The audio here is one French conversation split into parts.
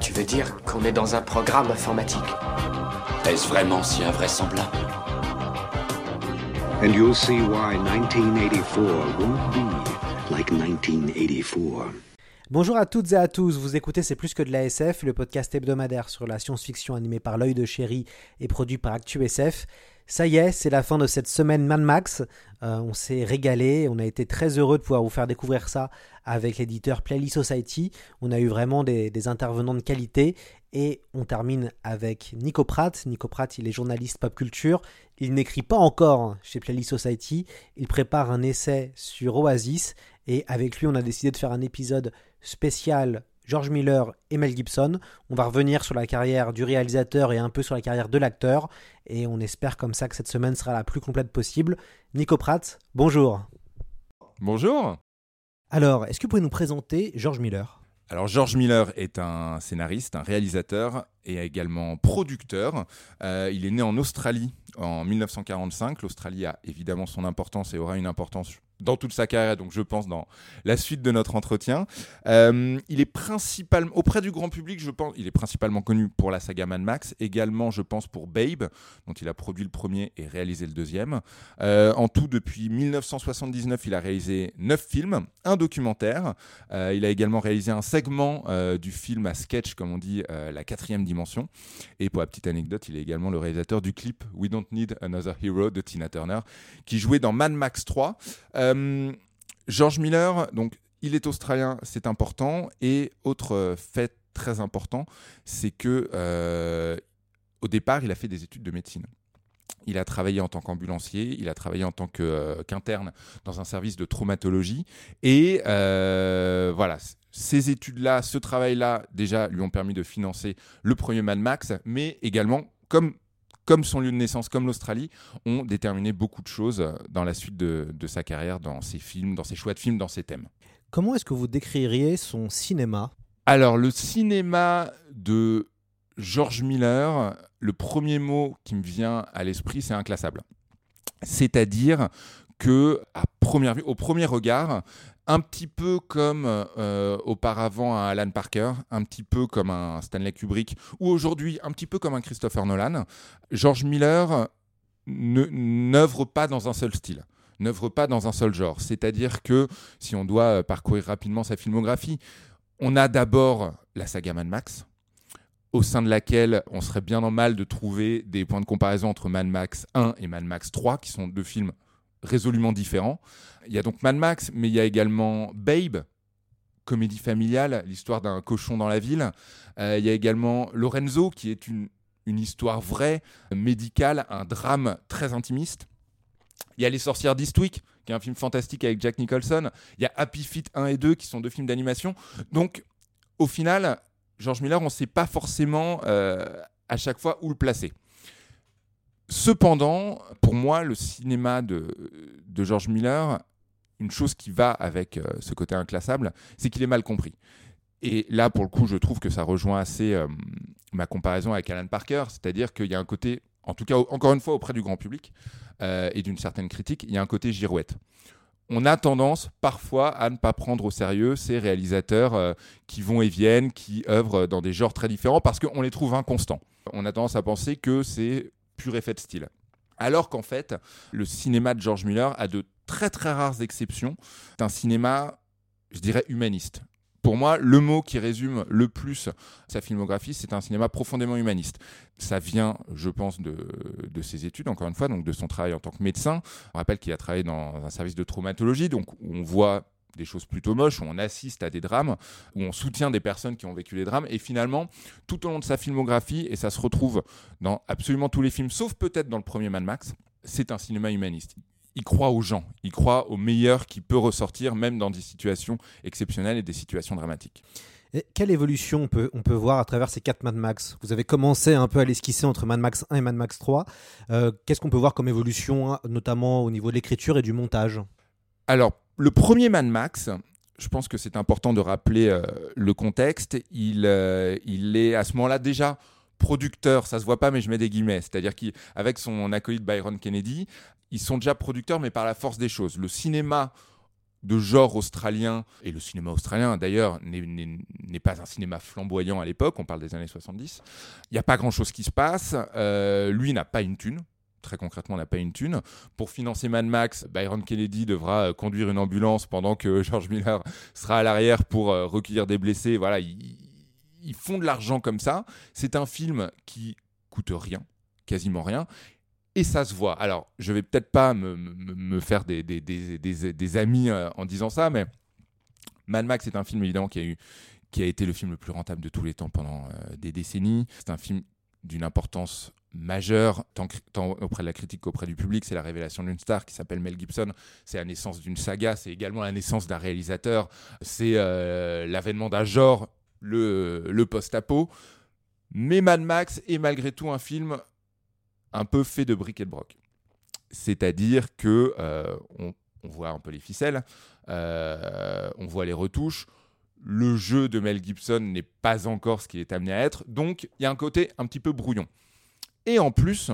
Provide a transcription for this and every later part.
Tu veux dire qu'on est dans un programme informatique Est-ce vraiment si invraisemblable And you'll see why 1984 won't be like 1984. Bonjour à toutes et à tous, vous écoutez C'est plus que de la SF, le podcast hebdomadaire sur la science-fiction animé par l'œil de chéri et produit par ActuSF. Ça y est, c'est la fin de cette semaine Mad Max. Euh, on s'est régalé, on a été très heureux de pouvoir vous faire découvrir ça avec l'éditeur Playlist Society. On a eu vraiment des, des, intervenants de qualité et on termine avec Nico Pratt. Nico Pratt, il est journaliste pop culture. Il n'écrit pas encore chez Playlist Society. Il prépare un essai sur Oasis et avec lui, on a décidé de faire un épisode spécial George Miller et Mel Gibson. On va revenir sur la carrière du réalisateur et un peu sur la carrière de l'acteur. Et on espère comme ça que cette semaine sera la plus complète possible. Nico Pratt, bonjour. Bonjour. Alors, est-ce que vous pouvez nous présenter George Miller? Alors George Miller est un scénariste, un réalisateur et également producteur. Euh, il est né en Australie en 1945. L'Australie a évidemment son importance et aura une importance dans toute sa carrière, donc je pense dans la suite de notre entretien. Euh, il est principalement, auprès du grand public, je pense, il est principalement connu pour la saga Mad Max, également je pense pour Babe, dont il a produit le premier et réalisé le deuxième. Euh, en tout, depuis 1979, il a réalisé neuf films, un documentaire. Euh, il a également réalisé un segment du film à sketch, comme on dit, La quatrième dimension. Et pour la petite anecdote, il est également le réalisateur du clip We Don't Need Another Hero de Tina Turner, qui jouait dans Mad Max 3. Euh, George Miller, donc il est australien, c'est important. Et autre fait très important, c'est que euh, au départ, il a fait des études de médecine. Il a travaillé en tant qu'ambulancier, il a travaillé en tant qu'interne euh, dans un service de traumatologie. Et euh, voilà, ces études-là, ce travail-là, déjà lui ont permis de financer le premier Mad Max, mais également, comme comme son lieu de naissance, comme l'Australie, ont déterminé beaucoup de choses dans la suite de, de, sa carrière, dans ses films, dans ses choix de films, dans ses thèmes. Comment est-ce que vous décririez son cinéma? Alors, le cinéma de George Miller, le premier mot qui me vient à l'esprit, c'est inclassable. C'est-à-dire que, à première vue, au premier regard, un petit peu comme euh, auparavant un Alan Parker, un petit peu comme un Stanley Kubrick, ou aujourd'hui un petit peu comme un Christopher Nolan, George Miller n'œuvre pas dans un seul style n'œuvre pas dans un seul genre. C'est-à-dire que si on doit parcourir rapidement sa filmographie, on a d'abord la saga Mad Max, au sein de laquelle on serait bien en mal de trouver des points de comparaison entre Mad Max 1 et Mad Max 3, qui sont deux films résolument différents. Il y a donc Mad Max, mais il y a également Babe, comédie familiale, l'histoire d'un cochon dans la ville. Euh, il y a également Lorenzo, qui est une, une histoire vraie, médicale, un drame très intimiste. Il y a Les Sorcières d'Eastwick, qui est un film fantastique avec Jack Nicholson. Il y a Happy Feet 1 et 2, qui sont deux films d'animation. Donc, au final, George Miller, on ne sait pas forcément euh, à chaque fois où le placer. Cependant, pour moi, le cinéma de, George Miller, une chose qui va avec euh, ce côté inclassable, c'est qu'il est mal compris. Et là, pour le coup, je trouve que ça rejoint assez euh, ma comparaison avec Alan Parker, c'est-à-dire qu'il y a un côté, en tout cas, encore une fois, auprès du grand public euh, et d'une certaine critique, il y a un côté girouette on a tendance parfois à ne pas prendre au sérieux ces réalisateurs qui vont et viennent, qui œuvrent dans des genres très différents parce qu'on les trouve inconstants. On a tendance à penser que c'est pur effet de style. Alors qu'en fait, le cinéma de George Miller a de très très rares exceptions. C'est un cinéma, je dirais, humaniste. Pour moi, le mot qui résume le plus sa filmographie, c'est un cinéma profondément humaniste. Ça vient, je pense, de, de, ses études, encore une fois, donc de son travail en tant que médecin. On rappelle qu'il a travaillé dans un service de traumatologie, donc on voit des choses plutôt moches, où on assiste à des drames, où on soutient des personnes qui ont vécu les drames. Et finalement, tout au long de sa filmographie, et ça se retrouve dans absolument tous les films, sauf peut-être dans le premier Mad Max, c'est un cinéma humaniste il croit aux gens, il croit au meilleur qui peut ressortir même dans des situations exceptionnelles et des situations dramatiques. Et quelle évolution on peut, on peut voir à travers ces quatre Mad Max? Vous avez commencé un peu à l'esquisser entre Mad Max 1 et Mad Max 3. Euh, Qu'est-ce qu'on peut voir comme évolution, hein, notamment au niveau de l'écriture et du montage? Alors, le premier Mad Max, je pense que c'est important de rappeler euh, le contexte. Il, euh, il est à ce moment-là déjà producteur, ça se voit pas, mais je mets des guillemets. C'est-à-dire qu'avec son acolyte Byron Kennedy, ils sont déjà producteurs, mais par la force des choses. Le cinéma de genre australien, et le cinéma australien d'ailleurs n'est pas un cinéma flamboyant à l'époque, on parle des années 70, il n'y a pas grand-chose qui se passe, Euh, lui n'a pas une thune, très concrètement n'a pas une thune. Pour financer Mad Max, Byron Kennedy devra euh, conduire une ambulance pendant que George Miller sera à l'arrière pour euh, recueillir des blessés, voilà, ils, font de l'argent comme ça. C'est un film qui coûte rien, quasiment rien, et ça se voit. Alors, je vais peut-être pas me, faire des, des, des- amis euh, en disant ça, mais Mad Max est un film évidemment qui a, eu, qui a été le film le plus rentable de tous les temps pendant des décennies. C'est un film d'une importance majeure, tant, auprès de la critique qu'auprès du public. C'est la révélation d'une star qui s'appelle Mel Gibson. C'est la naissance d'une saga. C'est également la naissance d'un réalisateur. C'est euh, l'avènement d'un genre, le, le post-apo. Mais Mad Max est malgré tout un film un peu fait de briques et de broc. C'est-à-dire que euh, on, on voit un peu les ficelles, euh, on voit les retouches. Le jeu de Mel Gibson n'est pas encore ce qu'il est amené à être, donc il y a un côté un petit peu brouillon. Et en plus,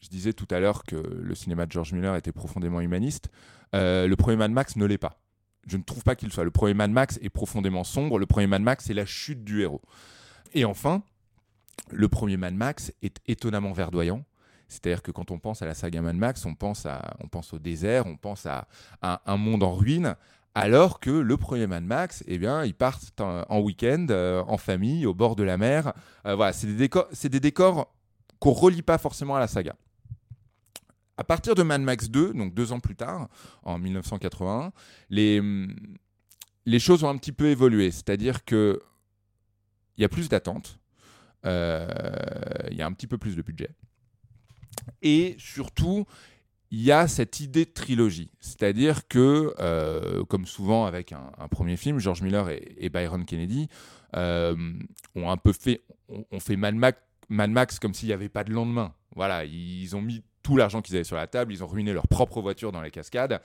je disais tout à l'heure que le cinéma de George Miller était profondément humaniste. euh, le premier Mad Max ne l'est pas. Je ne trouve pas qu'il soit. Le premier Mad Max est profondément sombre. Le premier Mad Max, c'est la chute du héros. Et enfin, le premier Mad Max est étonnamment verdoyant. C'est-à-dire que quand on pense à la saga Mad Max, on pense, à, on pense au désert, on pense à, un monde en ruine, alors que le premier Mad Max, eh bien, ils partent en, en week-end, euh, en famille, au bord de la mer. Euh, voilà, c'est des décors qu'on relie pas forcément à la saga. À partir de Mad Max 2, donc deux ans plus tard, en 1981, les, les choses ont un petit peu évolué. C'est-à-dire que il y a plus d'attentes, euh, il y a un petit peu plus de budget. Et surtout, il y a cette idée de trilogie. C'est-à-dire que, euh, comme souvent avec un, premier film, George Miller et, et Byron Kennedy euh, ont un peu fait, ont, ont fait Mad Max, Mad Max comme s'il n'y avait pas de lendemain. Voilà, ils ont mis tout l'argent qu'ils avaient sur la table, ils ont ruiné leur propre voiture dans les cascades.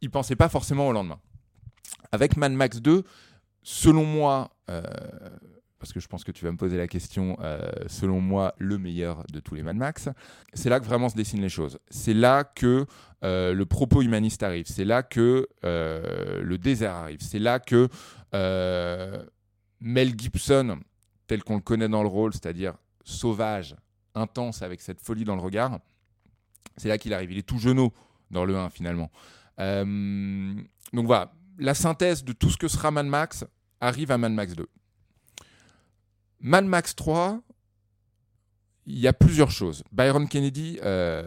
Ils pensaient pas forcément au lendemain. Avec Mad Max 2, selon moi, euh, parce que je pense que tu vas me poser la question, euh, selon moi, le meilleur de tous les Mad Max, c'est là que vraiment se dessinent les choses. C'est là que euh, le propos humaniste arrive. C'est là que le désert arrive. C'est là que Mel Gibson, tel qu'on le connaît dans le rôle, c'est-à-dire sauvage, intense, avec cette folie dans le regard, c'est là qu'il arrive. Il est tout genou dans le 1 finalement. Euh, donc voilà, la synthèse de tout ce que sera Mad Max arrive à Mad Max 2. Mad Max 3, il y a plusieurs choses. Byron Kennedy euh,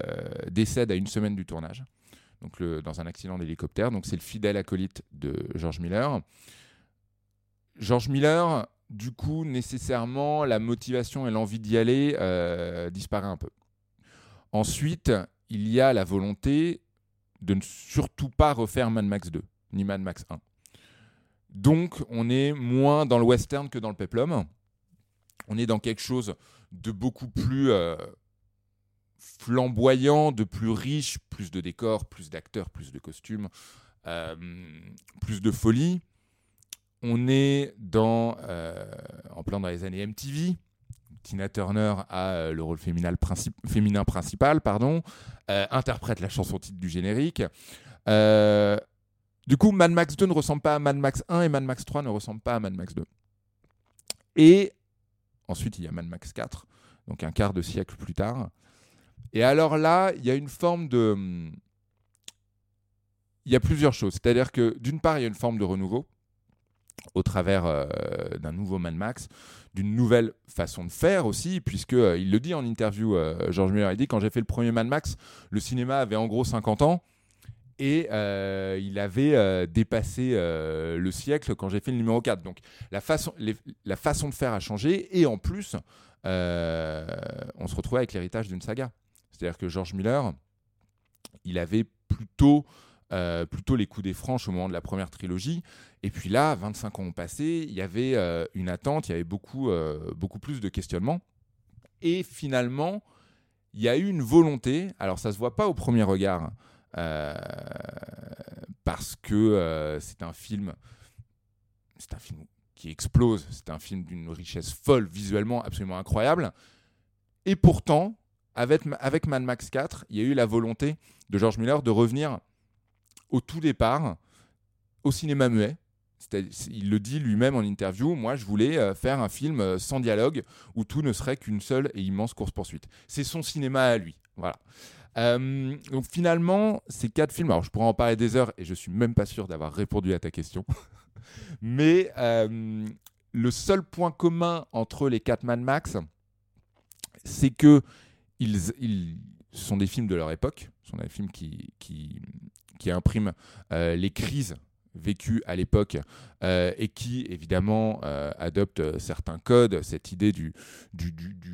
décède à une semaine du tournage, donc dans un accident d'hélicoptère. Donc c'est le fidèle acolyte de George Miller. George Miller, du coup, nécessairement, la motivation et l'envie d'y aller euh, disparaît un peu. Ensuite, il y a la volonté de ne surtout pas refaire Mad Max 2, ni Mad Max 1. Donc, on est moins dans le western que dans le peplum. On est dans quelque chose de beaucoup plus euh, flamboyant, de plus riche, plus de décors, plus d'acteurs, plus de costumes, euh, plus de folie. On est euh, en plein dans les années MTV. Tina Turner a euh, le rôle féminin, princi- féminin principal, pardon, euh, interprète la chanson titre du générique. Du coup, Mad Max 2 ne ressemble pas à Mad Max 1 et Mad Max 3 ne ressemble pas à Mad Max 2. Et ensuite, il y a Mad Max 4, donc un quart de siècle plus tard. Et alors là, il y a une forme de... hum, Il y a plusieurs choses. C'est-à-dire que d'une part, il y a une forme de renouveau au travers euh, d'un nouveau Mad Max, d'une nouvelle façon de faire aussi, puisque euh, il le dit en interview, euh, George Miller, il dit quand j'ai fait le premier Mad Max, le cinéma avait en gros 50 ans et il avait dépassé le siècle quand j'ai fait le numéro 4. Donc la façon, la façon de faire a changé et en plus, on se retrouvait avec l'héritage d'une saga. C'est-à-dire que George Miller, il avait plutôt plutôt les coups des franches au moment de la première trilogie. Et puis là, 25 ans ont passé, il y avait euh, une attente, il y avait beaucoup, euh, beaucoup plus de questionnements. Et finalement, il y a eu une volonté, alors ça se voit pas au premier regard, euh, parce que c'est un film, c'est un film qui explose, c'est un film d'une richesse folle, visuellement absolument incroyable. Et pourtant, avec, avec Mad Max 4, il y a eu la volonté de George Miller de revenir au tout départ au cinéma muet. Il le dit lui-même en interview, moi je voulais euh, faire un film euh, sans dialogue où tout ne serait qu'une seule et immense course-poursuite. C'est son cinéma à lui. Voilà. Euh, donc finalement, ces quatre films, alors je pourrais en parler des heures et je suis même pas sûr d'avoir répondu à ta question, mais le seul point commun entre les quatre Mad Max, c'est que ils, sont des films de leur époque, ce sont des films qui, impriment les crises vécues à l'époque euh, et qui évidemment euh, adoptent euh, certains codes, cette idée du,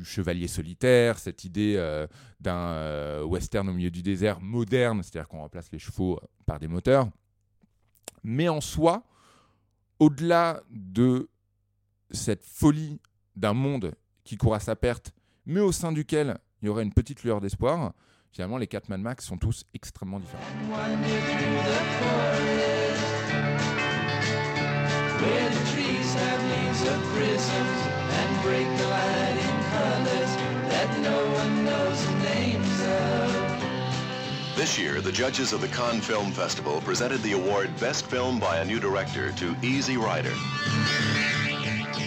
chevalier solitaire, cette idée euh, d'un western au milieu du désert moderne, c'est-à-dire qu'on remplace les chevaux par des moteurs. Mais en soi, au-delà de cette folie d'un monde qui court à sa perte, mais au sein duquel il y aurait une petite lueur d'espoir, finalement les quatre Mad Max sont tous extrêmement différents. This year, the judges of the Cannes Film Festival presented the award Best Film by a New Director to Easy Rider.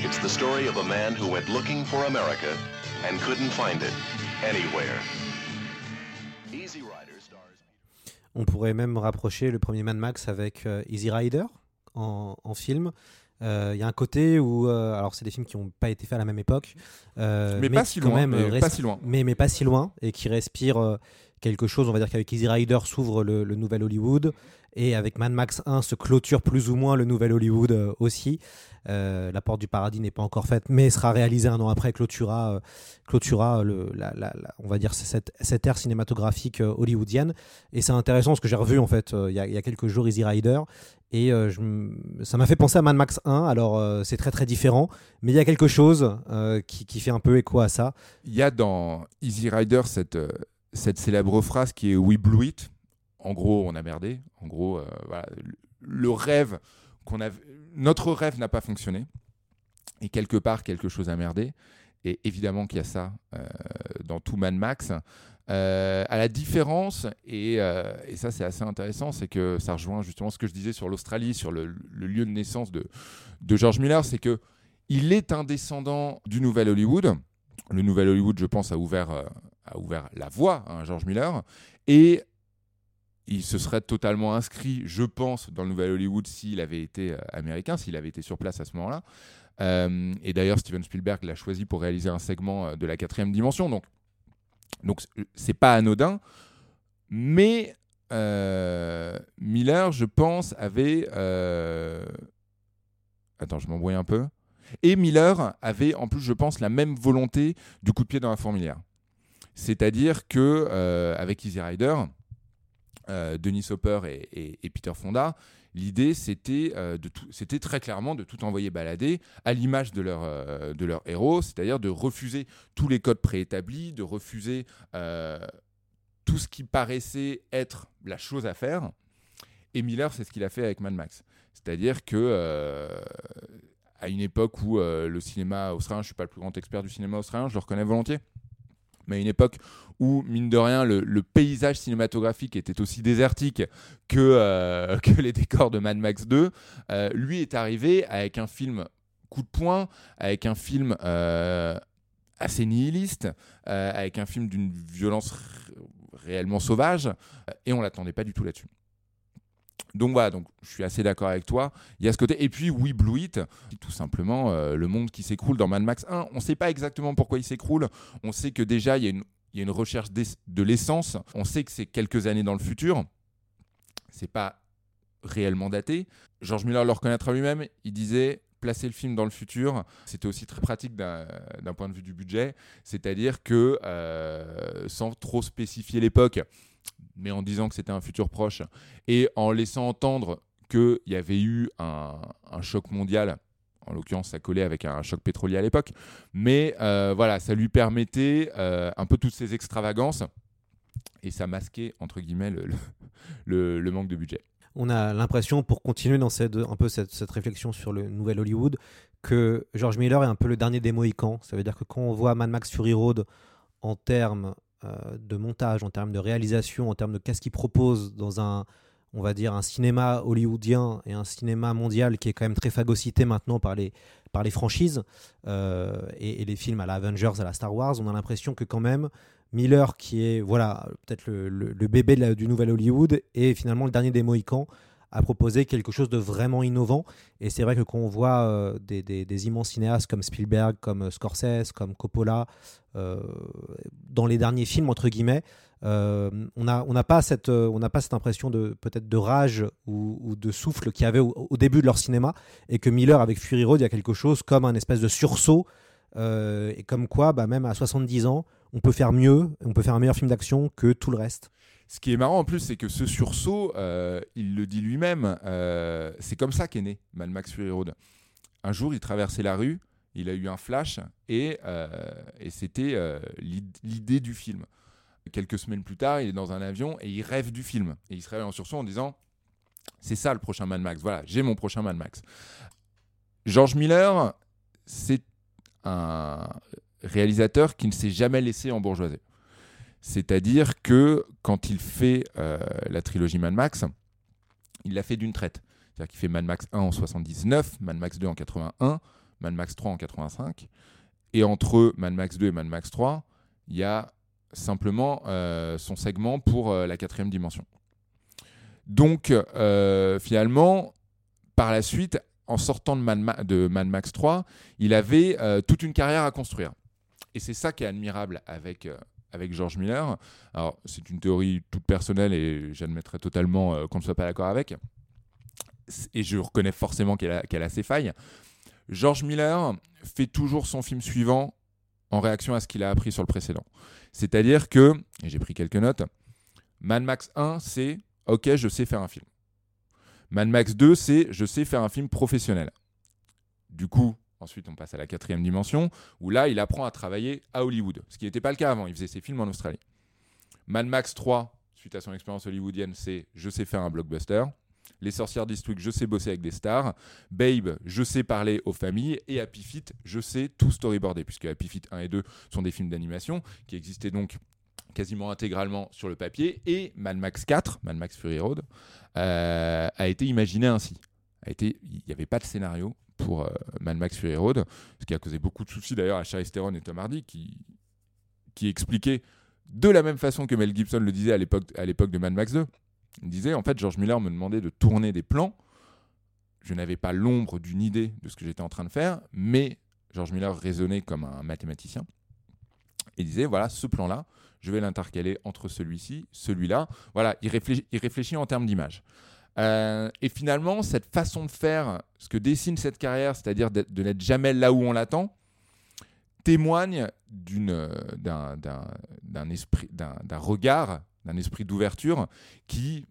It's the story of a man who went looking for America and couldn't find it anywhere. Easy Rider stars. On pourrait même rapprocher le premier Mad Max avec euh, Easy Rider en, en film. Euh, Il y a un côté où, euh, alors c'est des films qui n'ont pas été faits à la même époque, euh, Mais pas si quand loin, même, mais euh, pas si loin. mais, mais pas si loin, et qui respirent euh, quelque chose. On va dire qu'avec Easy Rider s'ouvre le, le nouvel Hollywood, et avec Mad Max 1 se clôture plus ou moins le nouvel Hollywood euh, aussi. Euh, la porte du paradis n'est pas encore faite, mais sera réalisée un an après, clôturera, euh, clôturera le, on va dire cette, cette ère cinématographique euh, hollywoodienne. Et c'est intéressant parce que j'ai revu en fait euh, il y, a- quelques jours Easy Rider et euh, ça m'a fait penser à Mad Max 1. Alors euh, c'est très très différent, mais il y a quelque chose euh, qui, qui fait un peu écho à ça. Il y a dans Easy Rider cette, euh, cette célèbre phrase qui est We blew it. En gros, on a merdé. En gros, euh, voilà, le- rêve qu'on a, notre rêve n'a pas fonctionné. Et quelque part, quelque chose a merdé. Et évidemment qu'il y a ça euh, dans tout Mad Max. Euh, à la différence, et, et ça c'est assez intéressant, c'est que ça rejoint justement ce que je disais sur l'Australie, sur le, lieu de naissance de, de George Miller, c'est que il est un descendant du Nouvel Hollywood. Le Nouvel Hollywood, je pense, a ouvert, a ouvert la voie à George Miller. Et il se serait totalement inscrit, je pense, dans le Nouvel Hollywood s'il avait été euh, américain, s'il avait été sur place à ce moment-là. Euh, et d'ailleurs, Steven Spielberg l'a choisi pour réaliser un segment euh, de la quatrième dimension. Donc, donc c'est pas anodin. Mais Miller, je pense, avait. Attends, je m'embrouille un peu. Et Miller avait, en plus, je pense, la même volonté du coup de pied dans la fourmilière. C'est-à-dire que avec Easy Rider, euh, Denis Hopper et, et- et Peter Fonda, l'idée c'était euh, c'était très clairement de tout envoyer balader à l'image de leur euh, de leur héros, c'est-à-dire de refuser tous les codes préétablis, de refuser tout ce qui paraissait être la chose à faire. Et Miller, c'est ce qu'il a fait avec Mad Max. C'est-à-dire que à une époque où le cinéma australien, je suis pas le plus grand expert du cinéma australien, je le reconnais volontiers, mais à une époque où, mine de rien, le, paysage cinématographique était aussi désertique que, euh, les décors de Mad Max 2, euh, lui est arrivé avec un film coup de poing, avec un film euh, assez nihiliste, avec un film d'une violence réellement sauvage, et on l'attendait pas du tout là-dessus. Donc voilà, donc je suis assez d'accord avec toi. Il y a ce côté. Et puis, oui, Blue It, tout simplement, euh, le monde qui s'écroule dans Mad Max 1. On ne sait pas exactement pourquoi il s'écroule. On sait que déjà, il y a une, recherche de l'essence. On sait que c'est quelques années dans le futur. C'est pas réellement daté. George Miller le reconnaîtra lui-même. Il disait placer le film dans le futur, c'était aussi très pratique d'un d'un point de vue du budget. C'est-à-dire que, euh, sans trop spécifier l'époque, mais en disant que c'était un futur proche, et en laissant entendre qu'il y avait eu un, choc mondial. En l'occurrence, ça collait avec un choc pétrolier à l'époque. Mais euh, voilà, ça lui permettait euh, un peu toutes ces extravagances et ça masquait, entre guillemets, le, manque de budget. On a l'impression, pour continuer dans cette, un peu cette, cette réflexion sur le nouvel Hollywood, que George Miller est un peu le dernier des Mohicans. Ça veut dire que quand on voit Mad Max Fury Road en termes de montage, en termes de réalisation, en termes de qu'est-ce qu'il propose dans un, on va dire, un cinéma hollywoodien et un cinéma mondial qui est quand même très phagocyté maintenant par les, par les franchises euh, et, les films à la Avengers, à la Star Wars, on a l'impression que quand même Miller, qui est voilà peut-être le, bébé du nouvel Hollywood, et finalement le dernier des Mohicans, a proposé quelque chose de vraiment innovant. Et c'est vrai que quand on voit euh, des, immenses cinéastes comme Spielberg, comme Scorsese, comme Coppola, euh, dans les derniers films, entre guillemets, euh, on n'a pas, cette, euh, impression de peut-être de rage ou, de souffle qu'il y avait au, début de leur cinéma, et que Miller, avec Fury Road, il y a quelque chose comme un espèce de sursaut, euh, et comme quoi, bah, même à 70 ans, on peut faire mieux, on peut faire un meilleur film d'action que tout le reste. Ce qui est marrant en plus, c'est que ce sursaut, euh, il le dit lui-même, euh, c'est comme ça qu'est né Mad Max Fury Road. Un jour, il traversait la rue, il a eu un flash et, euh, c'était l'id- l'idée du film. Quelques semaines plus tard, il est dans un avion et il rêve du film. Et il se réveille en sursaut en disant C'est ça le prochain Mad Max, voilà, j'ai mon prochain Mad Max. George Miller, c'est un réalisateur qui ne s'est jamais laissé embourgeoiser. C'est-à-dire que quand il fait euh, la trilogie Mad Max, il l'a fait d'une traite. C'est-à-dire qu'il fait Mad Max 1 en 79, Mad Max 2 en 81, Mad Max 3 en 85. Et entre Mad Max 2 et Mad Max 3, il y a simplement euh, son segment pour euh, la quatrième dimension. Donc, finalement, par la suite, en sortant de Mad, Ma- de Mad Max 3, il avait toute une carrière à construire. Et c'est ça qui est admirable avec, avec George Miller. Alors, c'est une théorie toute personnelle et j'admettrai totalement euh, qu'on ne soit pas d'accord avec. Et je reconnais forcément qu'elle a, a ses failles. George Miller fait toujours son film suivant en réaction à ce qu'il a appris sur le précédent. C'est-à-dire que, et j'ai pris quelques notes, Mad Max 1, c'est OK, je sais faire un film. Mad Max 2, c'est je sais faire un film professionnel. Du coup, ensuite, on passe à la quatrième dimension, où là, il apprend à travailler à Hollywood, ce qui n'était pas le cas avant. Il faisait ses films en Australie. Mad Max 3, suite à son expérience hollywoodienne, c'est je sais faire un blockbuster. Les Sorcières d'Eastwick, je sais bosser avec des stars. Babe, je sais parler aux familles. Et Happy Feet, je sais tout storyboarder, puisque Happy Feet 1 et 2 sont des films d'animation qui existaient donc quasiment intégralement sur le papier. Et Mad Max 4, Mad Max Fury Road, euh, a été imaginé ainsi. Il n'y avait pas de scénario pour euh, Mad Max Fury Road, ce qui a causé beaucoup de soucis d'ailleurs à Charlize Theron et Tom Hardy, qui, qui expliquaient de la même façon que Mel Gibson le disait à l'époque de Mad Max 2. Il disait en fait George Miller me demandait de tourner des plans. Je n'avais pas l'ombre d'une idée de ce que j'étais en train de faire, mais George Miller raisonnait comme un mathématicien et disait voilà ce plan là je vais l'intercaler entre celui-ci celui-là voilà il réfléchit en termes d'image Euh, et finalement cette façon de faire ce que dessine cette carrière c'est-à-dire de n'être jamais là où on l'attend témoigne euh, d'un regard d'un esprit d'ouverture qui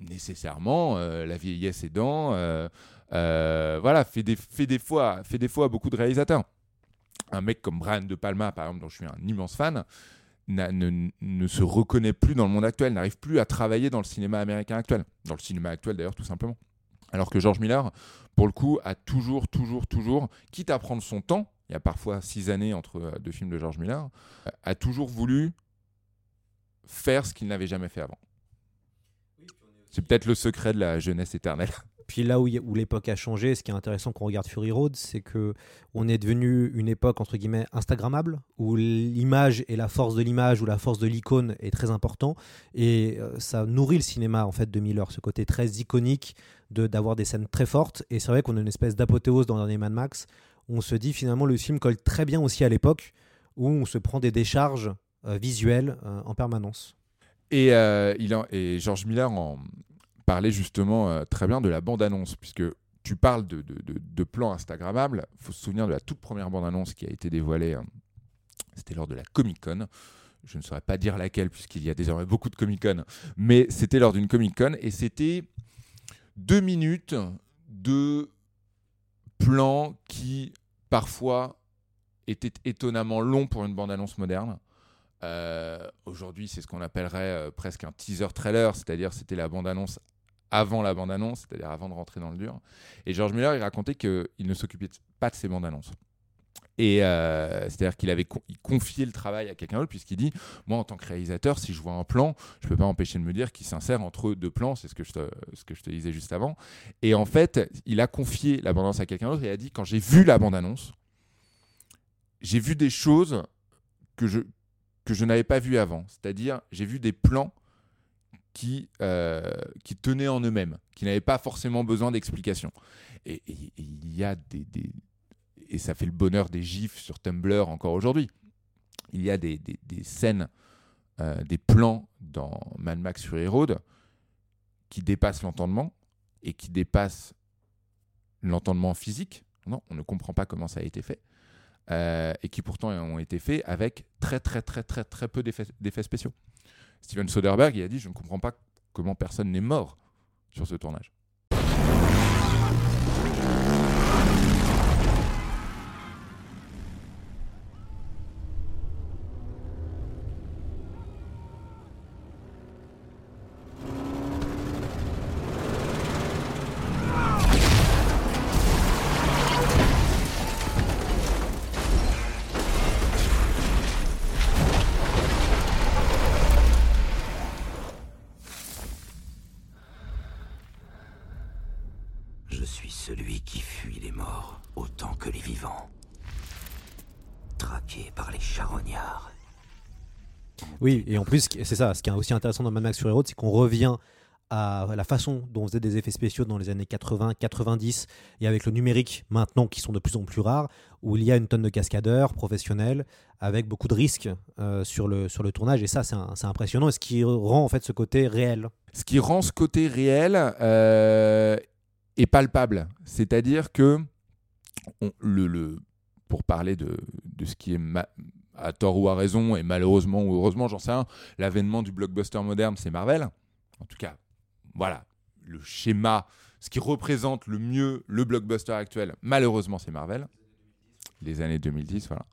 nécessairement euh, la vieillesse aidant euh, voilà fait des fois fait des fois à beaucoup de réalisateurs. Un mec comme Brian De Palma par exemple dont je suis un immense fan ne, ne se reconnaît plus dans le monde actuel n'arrive plus à travailler dans le cinéma américain actuel. Dans le cinéma actuel d'ailleurs tout simplement. Alors que George Miller pour le coup a toujours toujours toujours quitte à prendre son temps il y a parfois six années entre euh, deux films de George Miller euh, a toujours voulu faire ce qu'il n'avait jamais fait avant. C'est peut-être le secret de la jeunesse éternelle Puis là où, l'époque a changé, ce qui est intéressant quand on regarde Fury Road, c'est que on est devenu une époque entre guillemets instagrammable, où l'image et la force de l'image ou la force de l'icône est très important, et euh, ça nourrit le cinéma en fait de Miller, ce côté très iconique d'avoir des scènes très fortes. Et c'est vrai qu'on a une espèce d'apothéose dans dernier Mad Max. On se dit finalement le film colle très bien aussi à l'époque où on se prend des décharges euh, visuelles euh, en permanence. Et, euh, il en- et George Miller en parlait justement euh, très bien de la bande-annonce, puisque tu parles de, de, plans Instagrammables. Faut se souvenir de la toute première bande-annonce qui a été dévoilée. euh, C'était lors de la Comic Con. je ne saurais pas dire laquelle puisqu'il y a désormais beaucoup de Comic Con, mais c'était lors d'une Comic Con et c'était deux minutes de plans qui parfois étaient étonnamment longs pour une bande-annonce moderne. Euh, Aujourd'hui, c'est ce qu'on appellerait euh, presque un teaser trailer, c'est-à-dire c'était la bande-annonce avant la bande-annonce, c'est-à-dire avant de rentrer dans le dur. Et George Miller, il racontait qu'il ne s'occupait pas de ces bandes-annonces. Et euh, c'est-à-dire qu'il avait confié le travail à quelqu'un d'autre, puisqu'il dit Moi, en tant que réalisateur, si je vois un plan, je ne peux pas empêcher de me dire qu'il s'insère entre deux plans, c'est ce, que je te- ce que je te disais juste avant. Et en fait, il a confié la bande-annonce à quelqu'un d'autre et a dit Quand j'ai vu la bande-annonce, j'ai vu des choses que je, que je n'avais pas vues avant. C'est-à-dire, j'ai vu des plans qui, euh, tenaient en eux-mêmes, qui n'avaient pas forcément besoin d'explication. Et, il y a des, Et ça fait le bonheur des gifs sur Tumblr encore aujourd'hui. Il y a des, scènes, euh, des plans dans Mad Max Fury Road qui dépassent l'entendement et qui dépassent l'entendement physique. Non, on ne comprend pas comment ça a été fait. Euh, et qui pourtant ont été faits avec très très très très très peu d'effets spéciaux. Steven Soderbergh il a dit je ne comprends pas comment personne n'est mort sur ce tournage. Oui, et en plus, c'est ça, ce qui est aussi intéressant dans Mad Max Fury Road, c'est qu'on revient à la façon dont on faisait des effets spéciaux dans les années 80, 90, et avec le numérique maintenant, qui sont de plus en plus rares, où il y a une tonne de cascadeurs professionnels, avec beaucoup de risques euh, sur, le, sur le tournage, et ça, c'est impressionnant, et ce qui rend en fait ce côté réel. Ce qui rend ce côté réel euh, est palpable. C'est-à-dire que, on- le, le- pour parler de, de ce qui est à tort ou à raison, et malheureusement ou heureusement, j'en sais rien, l'avènement du blockbuster moderne, c'est Marvel. En tout cas, voilà, le schéma, ce qui représente le mieux le blockbuster actuel, malheureusement, c'est Marvel. Les années 2010, voilà.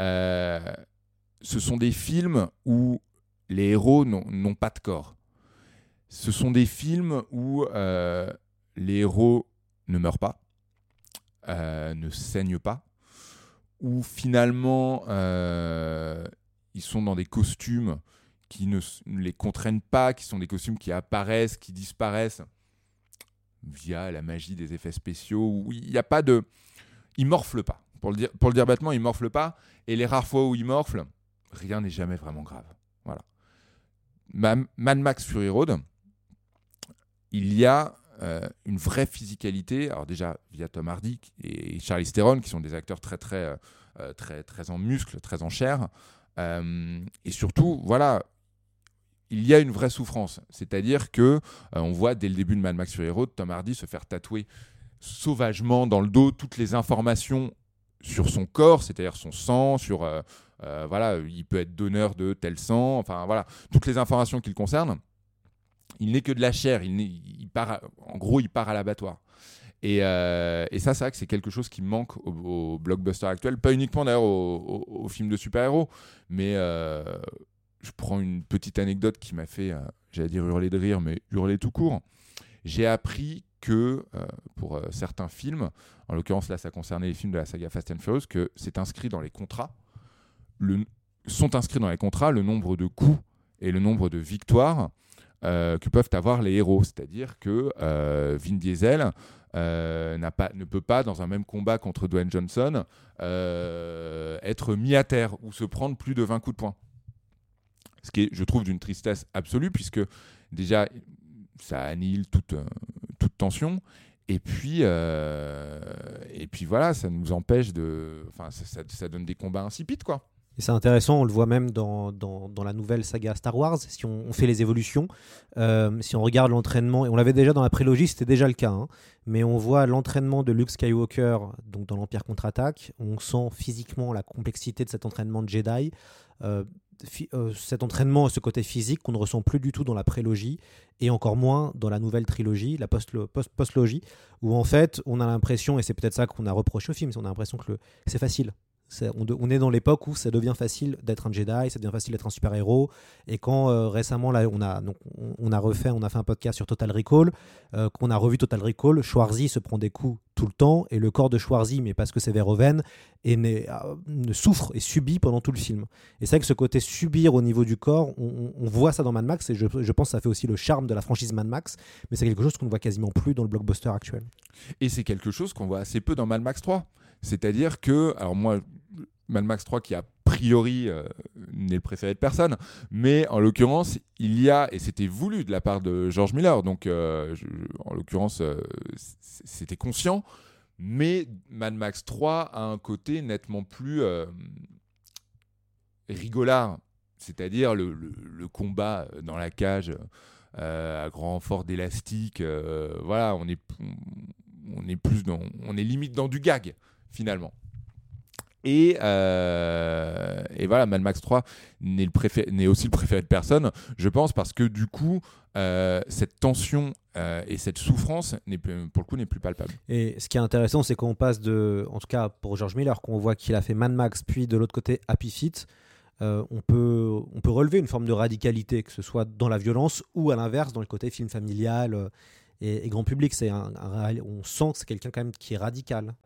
Euh, ce sont des films où les héros n'ont pas de corps. Ce sont des films où euh, les héros ne meurent pas, euh, ne saignent pas, où finalement euh, ils sont dans des costumes qui ne, les contraignent pas, qui sont des costumes qui apparaissent, qui disparaissent via la magie des effets spéciaux, où il n'y a pas de... Ils morflent pas. Pour le dire, pour le dire bêtement, ils morflent pas. Et les rares fois où ils morflent, rien n'est jamais vraiment grave. Voilà. Ma- Mad Max Fury Road, il y a euh, une vraie physicalité. Alors déjà via Tom Hardy et Charlize Theron, qui sont des acteurs très très euh, euh, très très en muscles, très en chair. Et surtout, voilà, il y a une vraie souffrance. C'est-à-dire que on voit dès le début de Mad Max Fury Road Tom Hardy se faire tatouer sauvagement dans le dos toutes les informations sur son corps, c'est-à-dire son sang, sur voilà, il peut être donneur de tel sang, enfin voilà, toutes les informations qui le concernent. Il n'est que de la chair, il, part, en gros, il part à l'abattoir. Et, euh, et ça, c'est vrai que c'est quelque chose qui manque au, au blockbuster actuel, pas uniquement d'ailleurs aux au, au films de super-héros, mais euh, je prends une petite anecdote qui m'a fait, euh, j'allais dire hurler de rire, mais hurler tout court. J'ai appris que pour certains films, en l'occurrence là ça concernait les films de la saga Fast and Furious, que c'est inscrit dans les contrats, le, sont inscrits dans les contrats le nombre de coups et le nombre de victoires que peuvent avoir les héros. C'est-à-dire que euh, Vin Diesel euh, ne peut pas, dans un même combat contre Dwayne Johnson, euh, être mis à terre ou se prendre plus de 20 coups de poing. Ce qui est, je trouve, d'une tristesse absolue, puisque déjà, ça annihile toute, euh, tension. Et puis, euh, voilà, ça nous empêche de. Enfin, ça donne des combats insipides, quoi. Et c'est intéressant, on le voit même dans, dans, la nouvelle saga Star Wars, si on, fait les évolutions, euh, si on regarde l'entraînement, et on l'avait déjà dans la prélogie, c'était déjà le cas, hein, mais on voit l'entraînement de Luke Skywalker donc dans l'Empire contre-attaque, on sent physiquement la complexité de cet entraînement de Jedi. Euh, euh, cet entraînement, ce côté physique qu'on ne ressent plus du tout dans la prélogie et encore moins dans la nouvelle trilogie, la post- post- postlogie, où en fait on a l'impression, et c'est peut-être ça qu'on a reproché au film, on a l'impression que c'est facile. On, est dans l'époque où ça devient facile d'être un Jedi, ça devient facile d'être un super-héros. Et quand euh, récemment, là, on a, on, a refait, on a fait un podcast sur Total Recall, euh, qu'on a revu Total Recall, Schwarzy se prend des coups tout le temps, et le corps de Schwarzy, mais parce que c'est Verhoeven, et euh, ne souffre et subit pendant tout le film. Et c'est vrai que ce côté subir au niveau du corps, on voit ça dans Mad Max, et je, je pense que ça fait aussi le charme de la franchise Mad Max, mais c'est quelque chose qu'on ne voit quasiment plus dans le blockbuster actuel. Et c'est quelque chose qu'on voit assez peu dans Mad Max 3. C'est-à-dire que, alors moi, Mad Max 3 qui a priori euh, n'est le préféré de personne, mais en l'occurrence, il y a, et c'était voulu de la part de George Miller, donc euh, en l'occurrence, euh, c'était conscient, mais Mad Max 3 a un côté nettement plus rigolard, c'est-à-dire le, combat dans la cage à grand fort d'élastique, voilà, on est, on est plus dans, on est limite dans du gag finalement. Et, euh, et voilà, Mad Max 3 n'est aussi le préféré de personne, je pense, parce que du coup, euh, cette tension euh, et cette souffrance, pour le coup, n'est plus palpable. Et ce qui est intéressant, c'est qu'on passe de, en tout cas pour George Miller, qu'on voit qu'il a fait Mad Max, puis de l'autre côté Happy Feet, on, peut, relever une forme de radicalité, que ce soit dans la violence ou à l'inverse, dans le côté film familial et, et grand public. C'est on sent que c'est quelqu'un quand même qui est radical.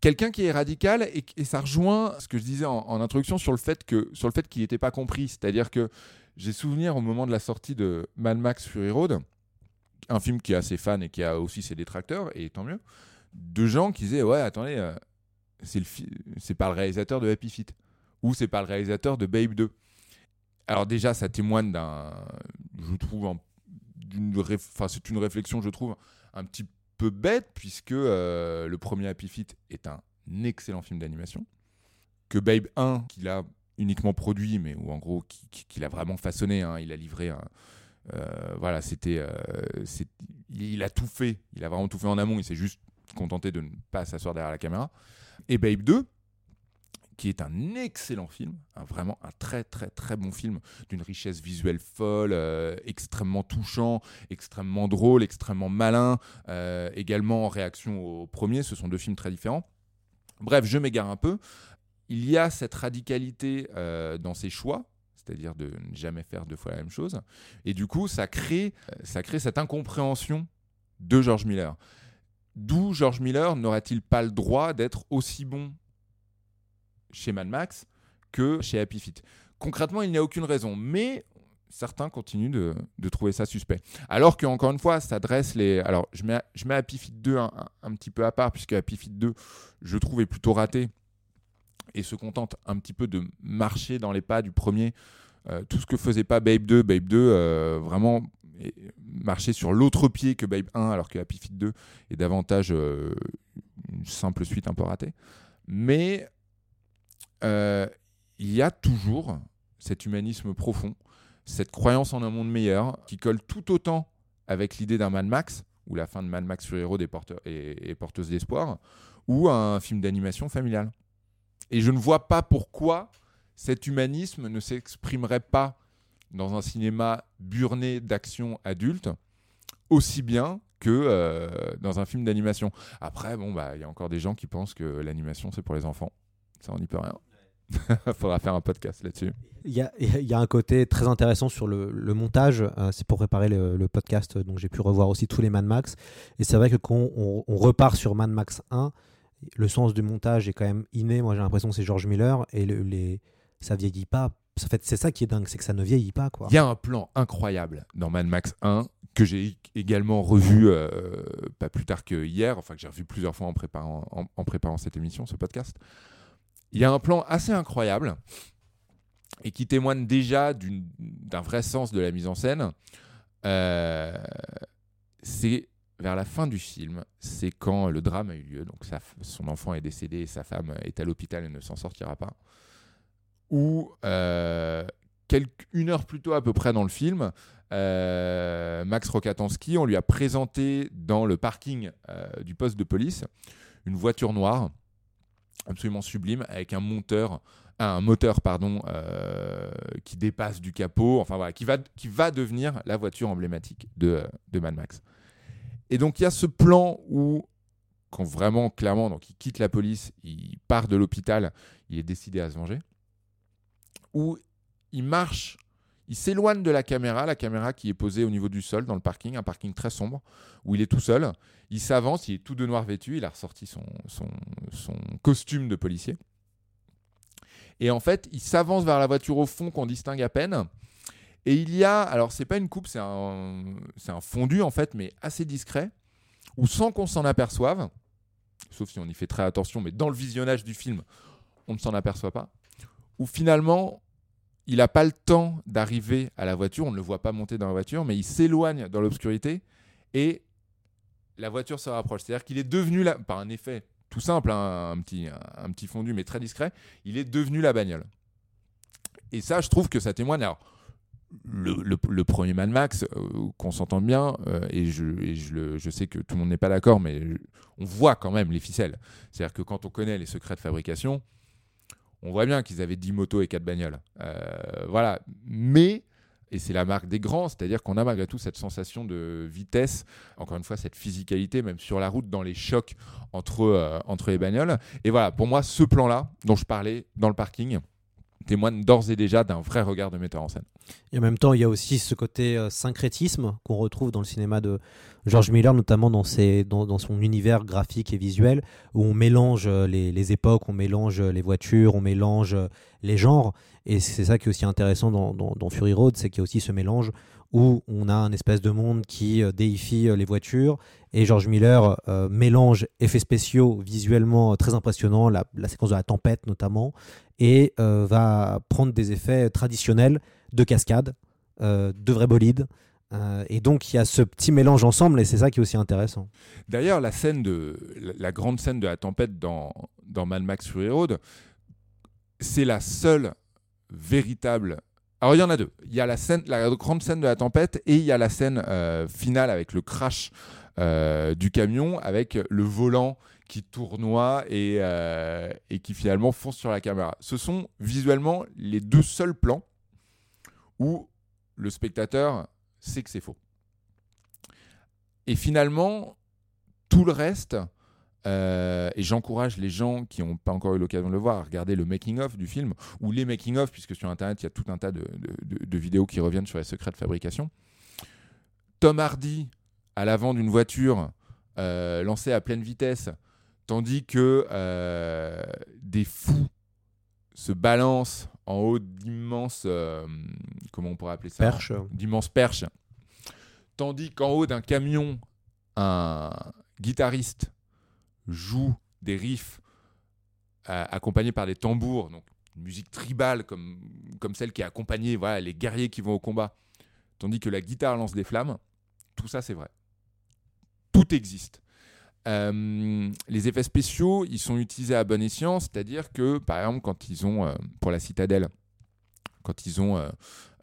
Quelqu'un qui est radical et, ça rejoint ce que je disais en, introduction sur le fait qu'il n'était pas compris, c'est-à-dire que j'ai souvenir au moment de la sortie de Mad Max Fury Road, un film qui a ses fans et qui a aussi ses détracteurs et tant mieux, de gens qui disaient ouais attendez euh, c'est pas le réalisateur de Happy Feet ou c'est pas le réalisateur de Babe 2. Alors déjà ça témoigne d'un je trouve un- d'une enfin c'est une réflexion je trouve un petit peu bête puisque euh, le premier Happy Feet est un excellent film d'animation. Que Babe 1 qu'il a uniquement produit mais où en gros qui- qui- qu'il a vraiment façonné hein, il a livré un euh, voilà c'était euh, il a tout fait. Il a vraiment tout fait en amont. Il s'est juste contenté de ne pas s'asseoir derrière la caméra. Et Babe 2 qui est un excellent film, vraiment un très très très bon film d'une richesse visuelle folle, euh, extrêmement touchant, extrêmement drôle, extrêmement malin, euh, également en réaction au premier, ce sont deux films très différents. Bref, je m'égare un peu. Il y a cette radicalité euh, dans ses choix, c'est-à-dire de ne jamais faire deux fois la même chose, et du coup, ça crée, ça crée cette incompréhension de George Miller. D'où George Miller n'aurait-il pas le droit d'être aussi bon chez Mad Max que chez Happy Feet. Concrètement, il n'y a aucune raison, mais certains continuent de, trouver ça suspect. Alors que encore une fois, ça dresse les. Alors, je mets, je Happy Feet 2 un, petit peu à part, puisque Happy Feet 2, je trouve, est plutôt raté et se contente un petit peu de marcher dans les pas du premier. Euh, tout ce que faisait pas Babe 2, Babe 2, euh, vraiment marchait sur l'autre pied que Babe 1, alors que Happy Feet 2 est davantage euh, une simple suite un peu ratée. Mais il y a toujours cet humanisme profond, cette croyance en un monde meilleur, qui colle tout autant avec l'idée d'un Mad Max, où la fin de Mad Max est, porteur- est- est porteuse d'espoir, ou un film d'animation familial. Et je ne vois pas pourquoi cet humanisme ne s'exprimerait pas dans un cinéma burné d'action adulte aussi bien que euh, dans un film d'animation. Après, bon, bah, il y a encore des gens qui pensent que l'animation c'est pour les enfants. Ça, on n'y peut rien. Faudra faire un podcast là-dessus. Il y a, il y a un côté très intéressant sur le, le montage. euh, c'est pour préparer le, le podcast, donc j'ai pu revoir aussi tous les Mad Max. Et c'est vrai que quand on, on repart sur Mad Max 1, le sens du montage est quand même inné. Moi, j'ai l'impression que c'est George Miller et le- les, ça vieillit pas. En fait, c'est ça qui est dingue, c'est que ça ne vieillit pas. Il y a un plan incroyable dans Mad Max 1 que j'ai également revu euh, pas plus tard que hier, enfin que j'ai revu plusieurs fois en préparant, en, en préparant cette émission, ce podcast. Il y a un plan assez incroyable et qui témoigne déjà d'un vrai sens de la mise en scène. Euh, c'est vers la fin du film, c'est quand le drame a eu lieu, donc son enfant est décédé et sa femme est à l'hôpital et ne s'en sortira pas, où euh, une heure plus tôt à peu près dans le film, euh, Max Rokatansky, on lui a présenté dans le parking du poste de police une voiture noire absolument sublime avec un un moteur pardon euh, qui dépasse du capot, enfin voilà, qui va, qui va devenir la voiture emblématique de, de Mad Max. Et donc il y a ce plan où, quand vraiment clairement, donc il quitte la police, il part de l'hôpital, il est décidé à se venger, où il marche, il s'éloigne de la caméra, la caméra qui est posée au niveau du sol dans le parking, un parking très sombre, où il est tout seul, il s'avance, il est tout de noir vêtu, il a ressorti son, costume de policier. Et en fait, il s'avance vers la voiture au fond qu'on distingue à peine. Et il y a, alors c'est pas une coupe, c'est un, fondu en fait, mais assez discret, où sans qu'on s'en aperçoive, sauf si on y fait très attention, mais dans le visionnage du film, on ne s'en aperçoit pas, où finalement, il n'a pas le temps d'arriver à la voiture, on ne le voit pas monter dans la voiture, mais il s'éloigne dans l'obscurité et la voiture se rapproche. C'est-à-dire qu'il est devenu, par un effet tout simple, hein, un, petit, un, petit fondu mais très discret, il est devenu la bagnole. Et ça, je trouve que ça témoigne. Alors, le, premier Mad Max, euh, qu'on s'entende bien, euh, et, je, je, le, je, sais que tout le monde n'est pas d'accord, mais on voit quand même les ficelles. C'est-à-dire que quand on connaît les secrets de fabrication, on voit bien qu'ils avaient 10 motos et 4 bagnoles. Euh, voilà. Mais, et c'est la marque des grands, c'est-à-dire qu'on a malgré tout cette sensation de vitesse, encore une fois, cette physicalité, même sur la route, dans les chocs entre, euh, entre les bagnoles. Et voilà, pour moi, ce plan-là, dont je parlais dans le parking, témoigne d'ores et déjà d'un vrai regard de metteur en scène. Et en même temps, il y a aussi ce côté euh, syncrétisme qu'on retrouve dans le cinéma de George Miller, notamment dans, son univers graphique et visuel, où on mélange euh, les, époques, on mélange les voitures, on mélange les genres. Et c'est ça qui est aussi intéressant dans, Fury Road, c'est qu'il y a aussi ce mélange où on a un espèce de monde qui euh, déifie les voitures. Et George Miller euh, mélange effets spéciaux visuellement très impressionnants, la, séquence de la tempête notamment, et euh, va prendre des effets traditionnels de cascade, euh, de vrais bolides. Euh, et donc il y a ce petit mélange ensemble et c'est ça qui est aussi intéressant. D'ailleurs, la scène de la, grande scène de la tempête dans, dans Mad Max Fury Road, c'est la seule véritable. Alors il y en a deux. Il y a la scène, la grande scène de la tempête et il y a la scène finale avec le crash euh, du camion, avec le volant qui tournoie et, euh, et, qui finalement fonce sur la caméra. Ce sont visuellement les deux seuls plans où le spectateur sait que c'est faux. Et finalement, tout le reste, euh, et j'encourage les gens qui n'ont pas encore eu l'occasion de le voir à regarder le making-of du film, ou les making-of, puisque sur Internet, il y a tout un tas de, vidéos qui reviennent sur les secrets de fabrication. Tom Hardy, à l'avant d'une voiture euh, lancée à pleine vitesse, tandis que euh, des fous se balancent en haut d'immenses, euh, comment on pourrait appeler ça? Perches. D'immenses perches. Tandis qu'en haut d'un camion, un guitariste joue des riffs accompagnés par des tambours, donc une musique tribale comme, comme celle qui accompagnait voilà, les guerriers qui vont au combat, tandis que la guitare lance des flammes, tout ça c'est vrai. Tout existe. Euh, les effets spéciaux, ils sont utilisés à bon escient, c'est-à-dire que, par exemple, quand ils ont, euh, pour la citadelle, quand ils ont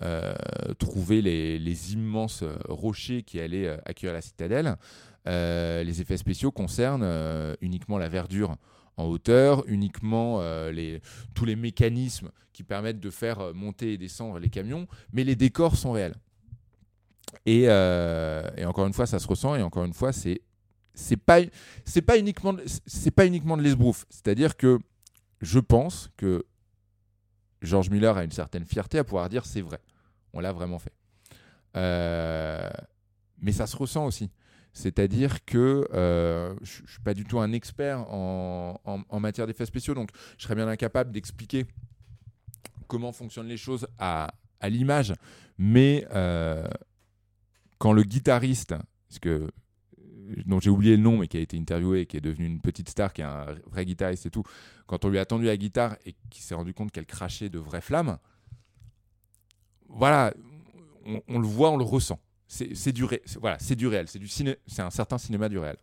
euh, trouvé les, immenses rochers qui allaient accueillir la citadelle, les effets spéciaux concernent uniquement la verdure en hauteur, uniquement tous les mécanismes qui permettent de faire monter et descendre les camions, mais les décors sont réels. Et, et encore une fois, ça se ressent, et encore une fois, c'est c'est pas c'est pas uniquement c'est pas uniquement de l'esbrouf. C'est-à-dire que je pense que George Miller a une certaine fierté à pouvoir dire c'est vrai. On l'a vraiment fait. Euh, mais ça se ressent aussi. C'est-à-dire que euh, je ne suis pas du tout un expert en, en, matière d'effets spéciaux donc je serais bien incapable d'expliquer comment fonctionnent les choses à, à l'image. Mais euh, quand le guitariste parce que dont j'ai oublié le nom, mais qui a été interviewé qui est devenu une petite star, qui est un vrai guitariste et tout, quand on lui a tendu la guitare et qu'il s'est rendu compte qu'elle crachait de vraies flammes, voilà, on, le voit, on le ressent. C'est du, ré, voilà, du réel, c'est un certain cinéma du réel.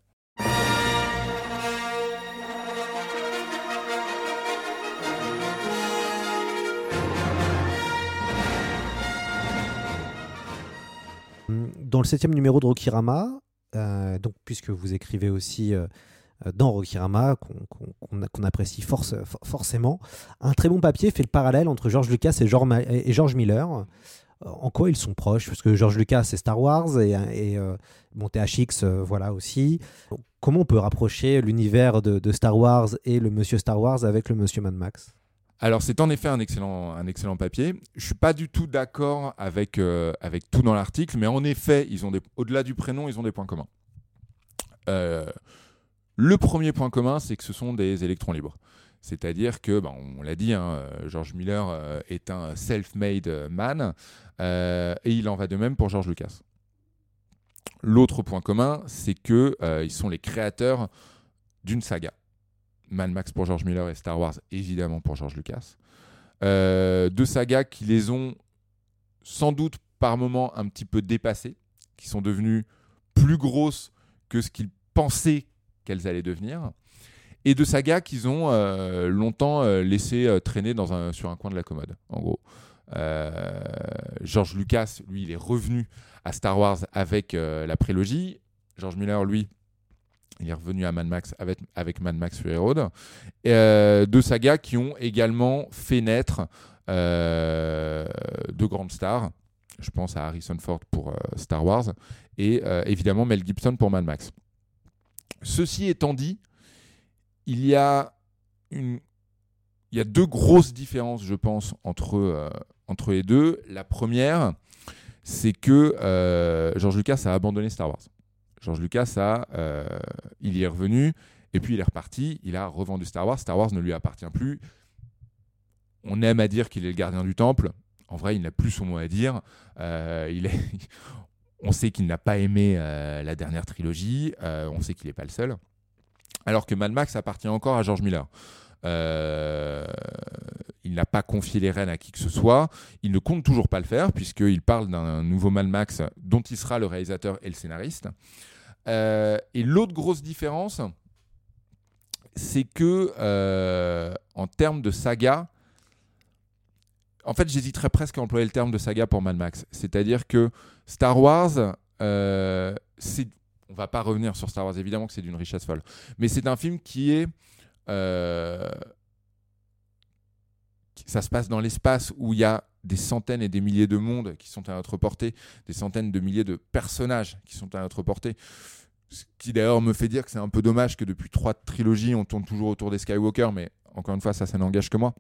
Dans le septième numéro de Rokirama, euh, donc, puisque vous écrivez aussi euh, dans Rokirama, qu'on apprécie forcément. Un très bon papier fait le parallèle entre George Lucas et George, Miller. Euh, En quoi ils sont proches? Parce que George Lucas, c'est Star Wars et, et THX, voilà aussi. Comment on peut rapprocher l'univers de, de Star Wars et le monsieur Star Wars avec le monsieur Mad Max? Alors c'est en effet un excellent, papier. Je suis pas du tout d'accord avec, euh, tout dans l'article, mais en effet, ils ont au-delà du prénom, ils ont des points communs. Euh, le premier point commun, c'est que ce sont des électrons libres. C'est-à-dire que, ben, on l'a dit, hein, euh, George Miller est un self-made man, et il en va de même pour George Lucas. L'autre point commun, c'est que euh, ils sont les créateurs d'une saga. Mad Max pour George Miller et Star Wars évidemment pour George Lucas. Euh, deux sagas qui les ont sans doute par moments un petit peu dépassées, qui sont devenues plus grosses que ce qu'ils pensaient qu'elles allaient devenir, et deux sagas qu'ils ont euh, longtemps euh, laissé euh, traîner dans un, sur un coin de la commode, en gros. Euh, George Lucas, lui, il est revenu à Star Wars avec la prélogie. George Miller, lui, il est revenu à Mad Max avec, Mad Max Fury Road. Euh, deux sagas qui ont également fait naître euh, de grandes stars. Je pense à Harrison Ford pour euh, Star Wars et euh, évidemment Mel Gibson pour Mad Max. Ceci étant dit, il y a, deux grosses différences, je pense, entre, entre les deux. La première, c'est que George Lucas a abandonné Star Wars. George Lucas a, euh, il y est revenu et puis il est reparti. Il a revendu Star Wars. Star Wars ne lui appartient plus. On aime à dire qu'il est le gardien du temple. En vrai, il n'a plus son mot à dire. Euh, on sait qu'il n'a pas aimé euh, la dernière trilogie. On sait qu'il n'est pas le seul. Alors que Mad Max appartient encore à George Miller. Il n'a pas confié les rênes à qui que ce soit. Il ne compte toujours pas le faire, puisqu'il parle d'un nouveau Mad Max dont il sera le réalisateur et le scénariste. Euh, et l'autre grosse différence, c'est que euh, en termes de saga, en fait, j'hésiterais presque à employer le terme de saga pour Mad Max. C'est-à-dire que Star Wars, euh, on va pas revenir sur Star Wars, évidemment que c'est d'une richesse folle. Mais c'est un film qui est. euh, ça se passe dans l'espace où il y a des centaines et des milliers de mondes qui sont à notre portée, des centaines de milliers de personnages qui sont à notre portée. Ce qui d'ailleurs me fait dire que c'est un peu dommage que depuis trois trilogies, on tourne toujours autour des Skywalker, mais encore une fois, ça, ça n'engage que moi.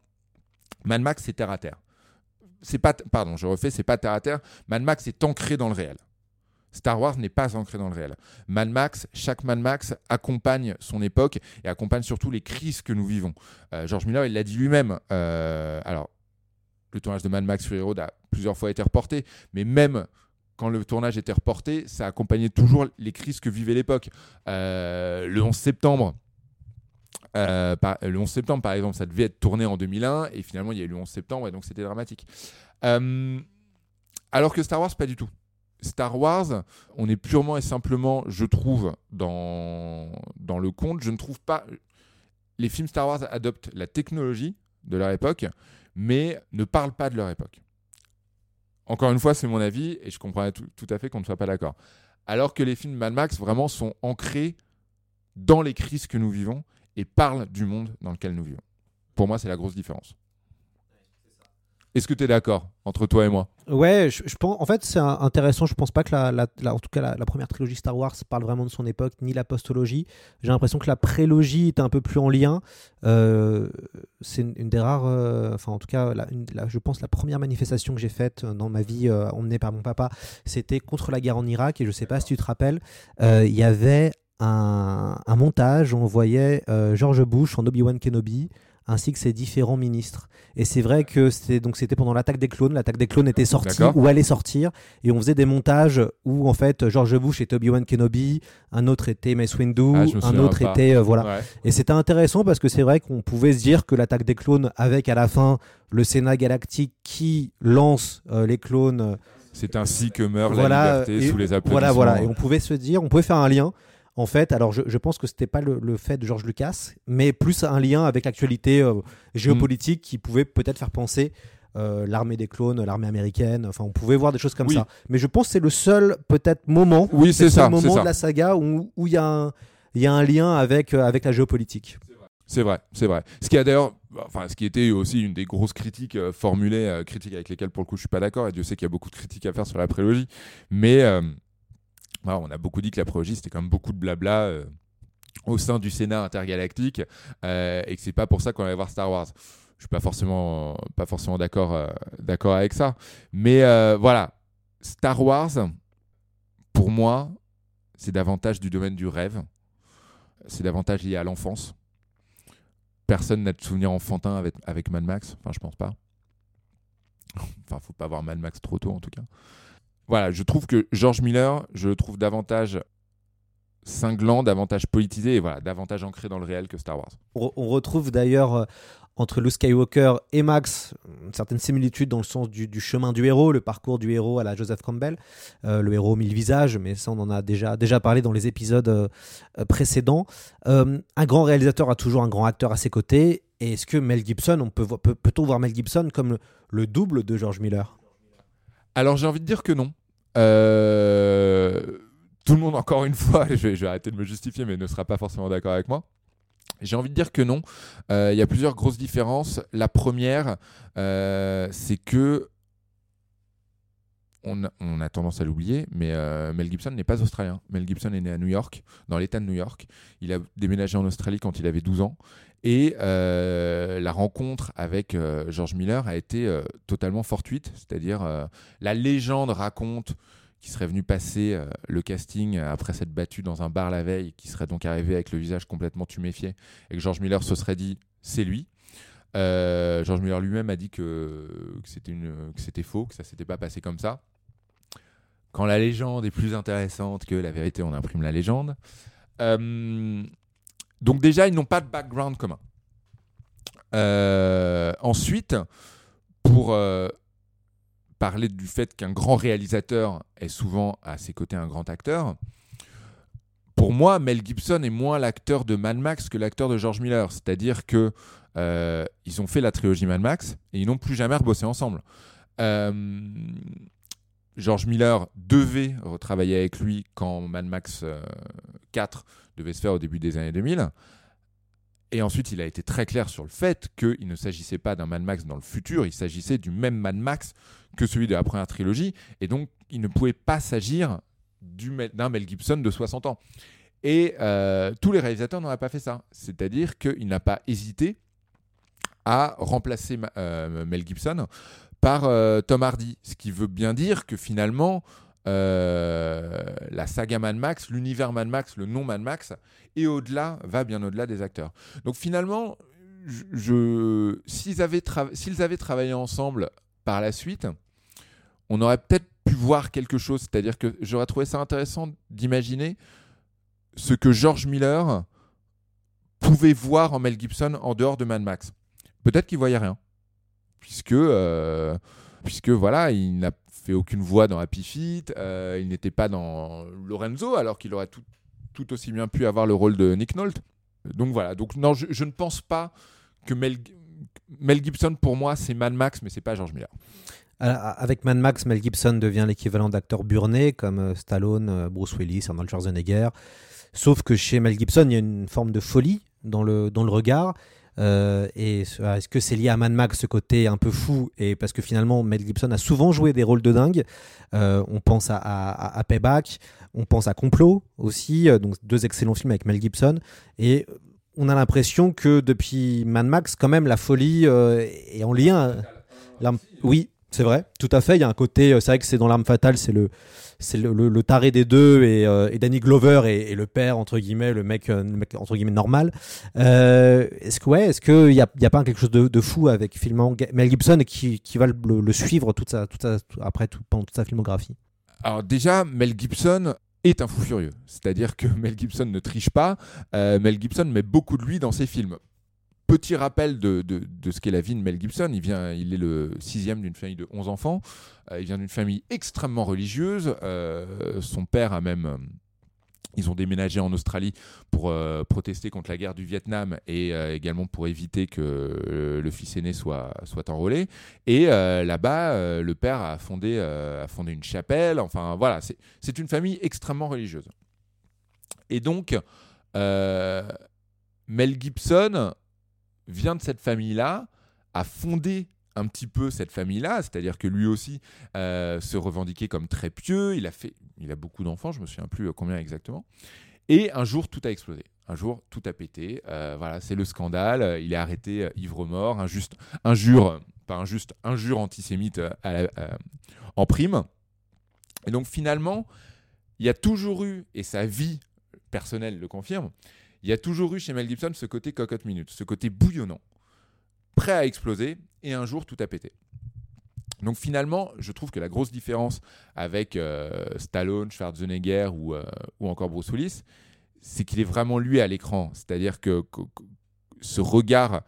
Mad Max, c'est terre à terre. Pas, pardon, je refais, c'est pas terre à terre. Mad Max est ancré dans le réel. Star Wars n'est pas ancré dans le réel. Mad Max, chaque Mad Max accompagne son époque et accompagne surtout les crises que nous vivons. Euh, George Miller, il l'a dit lui-même. euh, alors, le tournage de Mad Max Fury Road a plusieurs fois été reporté, mais même quand le tournage était reporté, ça accompagnait toujours les crises que vivait l'époque. Euh, le 11 septembre, par- le 11 septembre, par exemple, ça devait être tourné en 2001 et finalement il y a eu le 11 septembre et donc c'était dramatique. Alors que Star Wars, pas du tout. Star Wars, on est purement et simplement, je trouve, dans, dans le conte. Je ne trouve pas. Les films Star Wars adoptent la technologie de leur époque, mais ne parlent pas de leur époque. Encore une fois, c'est mon avis et je comprends tout, tout à fait qu'on ne soit pas d'accord. Alors que les films Mad Max vraiment sont ancrés dans les crises que nous vivons et parlent du monde dans lequel nous vivons. Pour moi, c'est la grosse différence. Est-ce que tu es d'accord entre toi et moi? Ouais, je, pense. En fait, c'est intéressant. Je pense pas que la, en tout cas la, première trilogie Star Wars parle vraiment de son époque, ni la postologie. J'ai l'impression que la prélogie est un peu plus en lien. Euh, c'est une, des rares, euh, enfin en tout cas, je pense la première manifestation que j'ai faite dans ma vie, euh, emmenée par mon papa, c'était contre la guerre en Irak. Et je sais pas si tu te rappelles, euh, il y avait un, un montage où on voyait euh, George Bush en Obi-Wan Kenobi ainsi que ses différents ministres. Et c'est vrai que c'était donc c'était pendant l'attaque des clones. L'attaque des clones était sortie ou allait sortir, et on faisait des montages où en fait George Bush était Obi-Wan Kenobi, un autre était Mace Windu, Ah, un autre pas. était euh, voilà. Ouais. Et c'était intéressant parce que c'est vrai qu'on pouvait se dire que l'attaque des clones, avec à la fin le Sénat galactique qui lance euh, les clones. C'est ainsi que meurt voilà, la liberté sous les applaudissements. Voilà, voilà. Et on pouvait se dire, on pouvait faire un lien. En fait, alors je, je pense que c'était pas le, le fait de George Lucas, mais plus un lien avec l'actualité euh, géopolitique qui pouvait peut-être faire penser euh, l'armée des clones, l'armée américaine. Enfin, on pouvait voir des choses comme Oui. ça. Mais je pense que c'est le seul peut-être moment, Oui, c'est ça, moment ça. de la saga où il y a un il y a un lien avec, euh, avec la géopolitique. C'est vrai, c'est vrai. Ce qui a d'ailleurs, enfin, ce qui était aussi une des grosses critiques euh, formulées, critiques avec lesquelles pour le coup je suis pas d'accord, et Dieu sait qu'il y a beaucoup de critiques à faire sur la prélogie, mais on a beaucoup dit que la prélogie c'était quand même beaucoup de blabla euh, au sein du Sénat intergalactique, euh, et que c'est pas pour ça qu'on va voir Star Wars. Je suis pas forcément, euh, d'accord avec ça, mais voilà, Star Wars, pour moi, c'est davantage du domaine du rêve, c'est davantage lié à l'enfance personne n'a de souvenir enfantin avec, avec Mad Max. Enfin, je pense pas. Enfin, faut pas voir Mad Max trop tôt, en tout cas. Voilà, je trouve que George Miller, je le trouve davantage cinglant, davantage politisé et voilà, davantage ancré dans le réel que Star Wars. On, retrouve d'ailleurs euh, entre Luke Skywalker et Max une certaine similitude dans le sens du, chemin du héros, le parcours du héros à la Joseph Campbell, euh, le héros mille visages, mais ça on en a déjà, déjà parlé dans les épisodes euh, précédents. Un grand réalisateur a toujours un grand acteur à ses côtés. Et est-ce que Mel Gibson, on peut, peut-on voir Mel Gibson comme le double de George Miller? Alors j'ai envie de dire que non. Euh, Tout le monde, encore une fois, je vais, arrêter de me justifier, mais ne sera pas forcément d'accord avec moi. J'ai envie de dire que non. Euh, Il y a plusieurs grosses différences. La première, euh, c'est que on a, tendance à l'oublier, mais euh, Mel Gibson n'est pas australien. Mel Gibson est né à New York, dans l'État de New York. Il a déménagé en Australie quand il avait 12 ans. Et euh, la rencontre avec euh, George Miller a été totalement fortuite. C'est-à-dire, la légende raconte qu'il serait venu passer le casting après s'être battu dans un bar la veille, qui serait donc arrivé avec le visage complètement tuméfié, et que George Miller se serait dit c'est lui. George Miller lui-même a dit que c'était faux, que ça s'était pas passé comme ça. Quand la légende est plus intéressante que la vérité, on imprime la légende. Euh, donc déjà, ils n'ont pas de background commun. Euh, ensuite, pour euh, parler du fait qu'un grand réalisateur est souvent à ses côtés un grand acteur, pour moi, Mel Gibson est moins l'acteur de Mad Max que l'acteur de George Miller. C'est-à-dire que euh, ils ont fait la trilogie Mad Max et ils n'ont plus jamais rebossé ensemble. George Miller devait retravailler avec lui quand Mad Max euh, 4 devait se faire au début des années 2000. Et ensuite, il a été très clair sur le fait qu'il ne s'agissait pas d'un Mad Max dans le futur, il s'agissait du même Mad Max que celui de la première trilogie. Et donc, il ne pouvait pas s'agir d'un Mel Gibson de 60 ans. Et euh, tous les réalisateurs n'auraient pas fait ça. C'est-à-dire qu'il n'a pas hésité à remplacer euh, Mel Gibson par euh, Tom Hardy. Ce qui veut bien dire que finalement, euh, la saga Mad Max, l'univers Mad Max, le nom Mad Max, et au-delà, va bien au-delà des acteurs. Donc finalement, s'ils avaient travaillé ensemble par la suite, on aurait peut-être pu voir quelque chose. C'est-à-dire que j'aurais trouvé ça intéressant d'imaginer ce que George Miller pouvait voir en Mel Gibson en dehors de Mad Max. Peut-être qu'il voyait rien, puisque, euh, puisque voilà, il n'a fait aucune voix dans Happy Feet, euh, il n'était pas dans Lorenzo, alors qu'il aurait tout, tout aussi bien pu avoir le rôle de Nick Nolte. Donc voilà, donc non, je, ne pense pas que Mel, Mel Gibson, pour moi, c'est Mad Max, mais c'est pas George Miller. Avec Mad Max, Mel Gibson devient l'équivalent d'acteurs burnés comme euh, Stallone, Bruce Willis, Arnold Schwarzenegger. Sauf que chez Mel Gibson, il y a une forme de folie dans le, dans le regard. Euh, et ce- est-ce que c'est lié à Mad Max, ce côté un peu fou Et parce que finalement, Mel Gibson a souvent joué des rôles de dingue. Euh, on pense à, à- à Payback, on pense à Complot aussi, euh, donc deux excellents films avec Mel Gibson. Et on a l'impression que depuis Mad Max, quand même, la folie euh, est en lien. L'arme- Oui, c'est vrai, tout à fait. Il y a un côté, euh, c'est vrai que c'est dans l'arme fatale, c'est le, c'est le, taré des deux et, euh, et Danny Glover et, le père entre guillemets, le mec, euh, entre guillemets normal. Est-ce que ouais, est-ce que il y a, pas quelque chose de, de fou avec finalement Ga- Mel Gibson qui, qui va le, suivre toute sa, toute après tout, pendant toute sa filmographie? Alors déjà, Mel Gibson est un fou furieux. C'est-à-dire que Mel Gibson ne triche pas. Mel Gibson met beaucoup de lui dans ses films. Petit rappel de, de- ce qu'est la vie de Mel Gibson. Il, vient, il est le sixième d'une famille de 11 enfants. Euh, il vient d'une famille extrêmement religieuse. Euh, son père a même... euh, ils ont déménagé en Australie pour protester contre la guerre du Vietnam et également pour éviter que le fils aîné soit, soit enrôlé. Et là-bas, le père a fondé, a fondé une chapelle. Enfin, voilà, c'est- une famille extrêmement religieuse. Et donc, Mel Gibson vient de cette famille-là, a fondé un petit peu cette famille-là, c'est-à-dire que lui aussi euh, se revendiquait comme très pieux, il a, fait, il a beaucoup d'enfants, je me souviens plus combien exactement, et un jour tout a explosé. Un jour, tout a pété. Euh, voilà, c'est le scandale. Il est arrêté euh, ivre-mort, injuste, injure, pas injuste, injure antisémite euh, euh, en prime. Et donc finalement, il y a toujours eu, et sa vie personnelle le confirme, il y a toujours eu chez Mel Gibson ce côté cocotte minute, ce côté bouillonnant, prêt à exploser, et un jour tout a pété. Donc finalement, je trouve que la grosse différence avec euh, Stallone, Schwarzenegger ou, euh, ou encore Bruce Willis, c'est qu'il est vraiment lui à l'écran. C'est-à-dire que, que- ce regard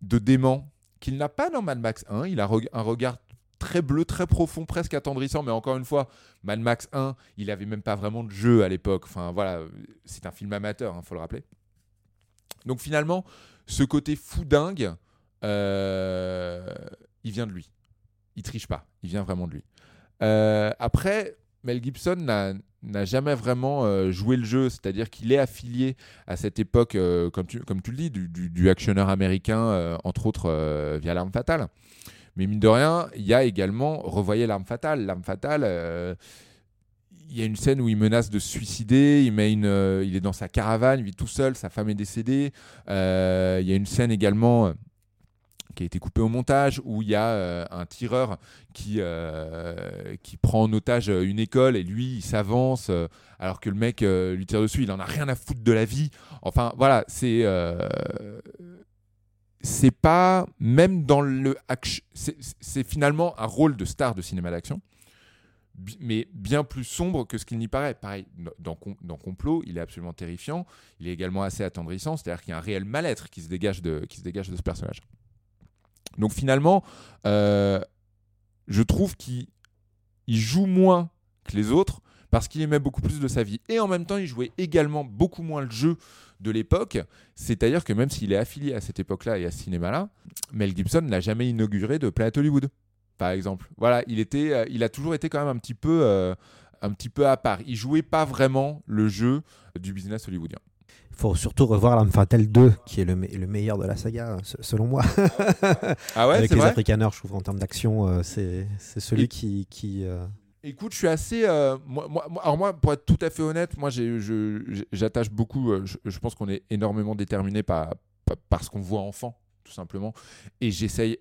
de dément qu'il n'a pas dans Mad Max 1, il a un regard très bleu, très profond, presque attendrissant, mais encore une fois, Mad Max 1, il avait même pas vraiment de jeu à l'époque. Enfin voilà, c'est un film amateur, il faut le rappeler. Donc finalement, ce côté fou dingue, euh, il vient de lui. Il triche pas, il vient vraiment de lui. Euh, après, Mel Gibson n'a jamais vraiment euh, joué le jeu, c'est-à-dire qu'il est affilié à cette époque, comme, tu, le dis, du, actionneur américain, entre autres via l'arme fatale. Mais mine de rien, il y a également, revoyez l'arme fatale. L'arme fatale, euh, il y a une scène où il menace de se suicider, euh, il est dans sa caravane, il vit tout seul, sa femme est décédée. Euh, il y a une scène également qui a été coupée au montage où il y a un tireur qui, qui prend en otage une école et lui il s'avance alors que le mec lui tire dessus, il en a rien à foutre de la vie. Enfin voilà, c'est c'est pas même dans le action, c'est finalement un rôle de star de cinéma d'action mais bien plus sombre que ce qu'il n'y paraît. Pareil, dans, dans Complot, il est absolument terrifiant. Il est également assez attendrissant, c'est-à-dire qu'il y a un réel mal-être qui se dégage de, qui se dégage de ce personnage. Donc finalement, euh, je trouve qu'il il joue moins que les autres parce qu'il aimait beaucoup plus de sa vie. Et en même temps, il jouait également beaucoup moins le jeu de l'époque. C'est-à-dire que même s'il est affilié à cette époque-là et à ce cinéma-là, Mel Gibson n'a jamais inauguré de Planet Hollywood, par exemple. Voilà, il, était, euh, il a toujours été quand même un petit peu, euh, un petit peu à part. Il jouait pas vraiment le jeu du business hollywoodien. Il faut surtout revoir L'Arme Fatale 2, qui est le, me- le meilleur de la saga, se- selon moi. Ah ouais, Avec les Afrikaners, je trouve, en termes d'action, euh, c'est c'est celui Et- qui. qui euh, Écoute, je suis assez. euh, moi, moi- alors, moi, pour être tout à fait honnête, moi, j'attache beaucoup. euh, je, pense qu'on est énormément déterminé par, par, ce qu'on voit enfant, tout simplement. Et j'essaye.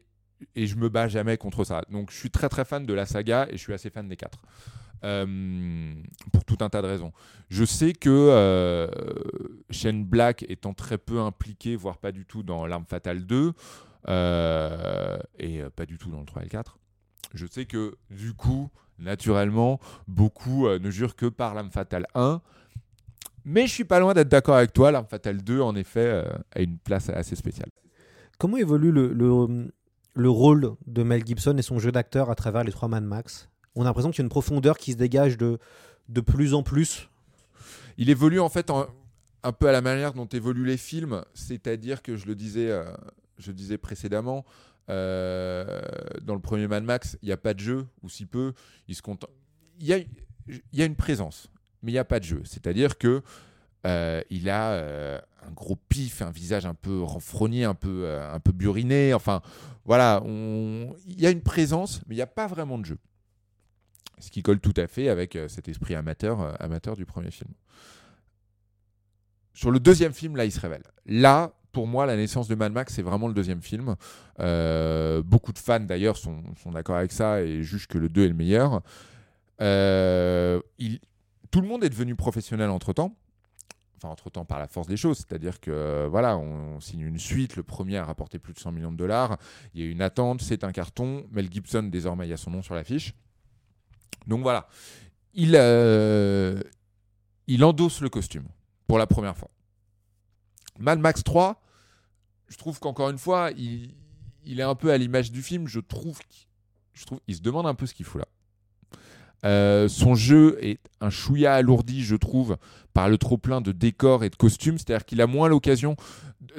Et je me bats jamais contre ça. Donc, je suis très, très fan de la saga et je suis assez fan des quatre. Euh, pour tout un tas de raisons. Je sais que Shane Black étant très peu impliqué, voire pas du tout dans L'Arme Fatale 2, euh, et pas du tout dans le 3 et le 4, je sais que du coup, naturellement, beaucoup euh, ne jurent que par L'Arme Fatale 1. Mais je suis pas loin d'être d'accord avec toi. L'Arme Fatale 2, en effet, euh, a une place assez spéciale. Comment évolue le, le, le rôle de Mel Gibson et son jeu d'acteur à travers les trois Mad Max? On a l'impression qu'il y a une profondeur qui se dégage de, de plus en plus. Il évolue en fait en- un peu à la manière dont évoluent les films, c'est-à-dire que je le disais, euh, je le disais précédemment, euh, dans le premier Mad Max, il n'y a pas de jeu, ou si peu, il se contente. Il y a, y a une présence, mais il n'y a pas de jeu. C'est-à-dire que euh, il a euh, un gros pif, un visage un peu renfrogné, un peu, buriné. Enfin, voilà, il y a une présence, mais il n'y a pas vraiment de jeu. Ce qui colle tout à fait avec cet esprit amateur, amateur du premier film. Sur le deuxième film, là, il se révèle. Là, pour moi, la naissance de Mad Max, c'est vraiment le deuxième film. Euh, beaucoup de fans, d'ailleurs, sont, d'accord avec ça et jugent que le 2 est le meilleur. Euh, tout le monde est devenu professionnel entre-temps. Enfin, entre-temps, par la force des choses. C'est-à-dire que, voilà, on, on signe une suite. Le premier a rapporté plus de 100 millions de dollars. Il y a une attente, c'est un carton. Mel Gibson, désormais, il y a son nom sur l'affiche. Donc voilà. Il, euh, il endosse le costume pour la première fois. Mad Max 3, je trouve qu'encore une fois, il, est un peu à l'image du film. Je trouve je trouve, il se demande un peu ce qu'il fout là. Euh, son jeu est un chouïa alourdi, je trouve, par le trop-plein de décors et de costumes. C'est-à-dire qu'il a moins l'occasion,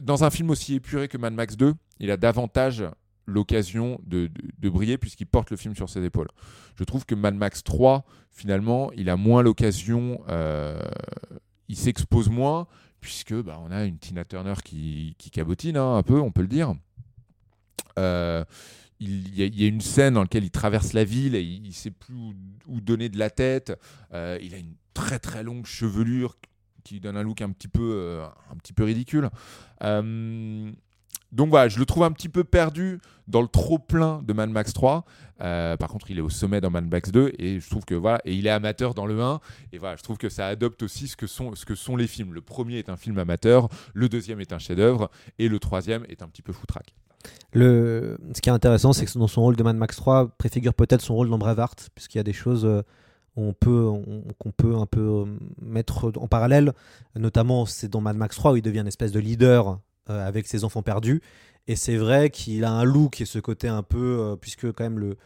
dans un film aussi épuré que Mad Max 2, il a davantage l'occasion de briller puisqu'il porte le film sur ses épaules. Je trouve que Mad Max 3, finalement, il a moins l'occasion, euh, il s'expose moins, puisque bah, on a une Tina Turner qui, cabotine hein, un peu, on peut le dire. Euh, il y, a, une scène dans laquelle il traverse la ville et il ne sait plus où, donner de la tête. Euh, il a une très très longue chevelure qui donne un look un petit peu, euh, un petit peu ridicule. Donc voilà, je le trouve un petit peu perdu dans le trop plein de Mad Max 3. Euh, par contre, il est au sommet dans Mad Max 2 et je trouve que voilà, et il est amateur dans le 1. Et voilà, je trouve que ça adopte aussi ce que sont, ce que sont les films. Le premier est un film amateur, le deuxième est un chef-d'œuvre et le troisième est un petit peu foutraque. Le... Ce qui est intéressant, c'est que dans son rôle de Mad Max 3 préfigure peut-être son rôle dans Braveheart, puisqu'il y a des choses euh, qu'on peut un peu euh, mettre en parallèle. Notamment, c'est dans Mad Max 3 où il devient une espèce de leader euh, avec ses enfants perdus. Et c'est vrai qu'il a un look et ce côté un peu, euh, puisque quand même le,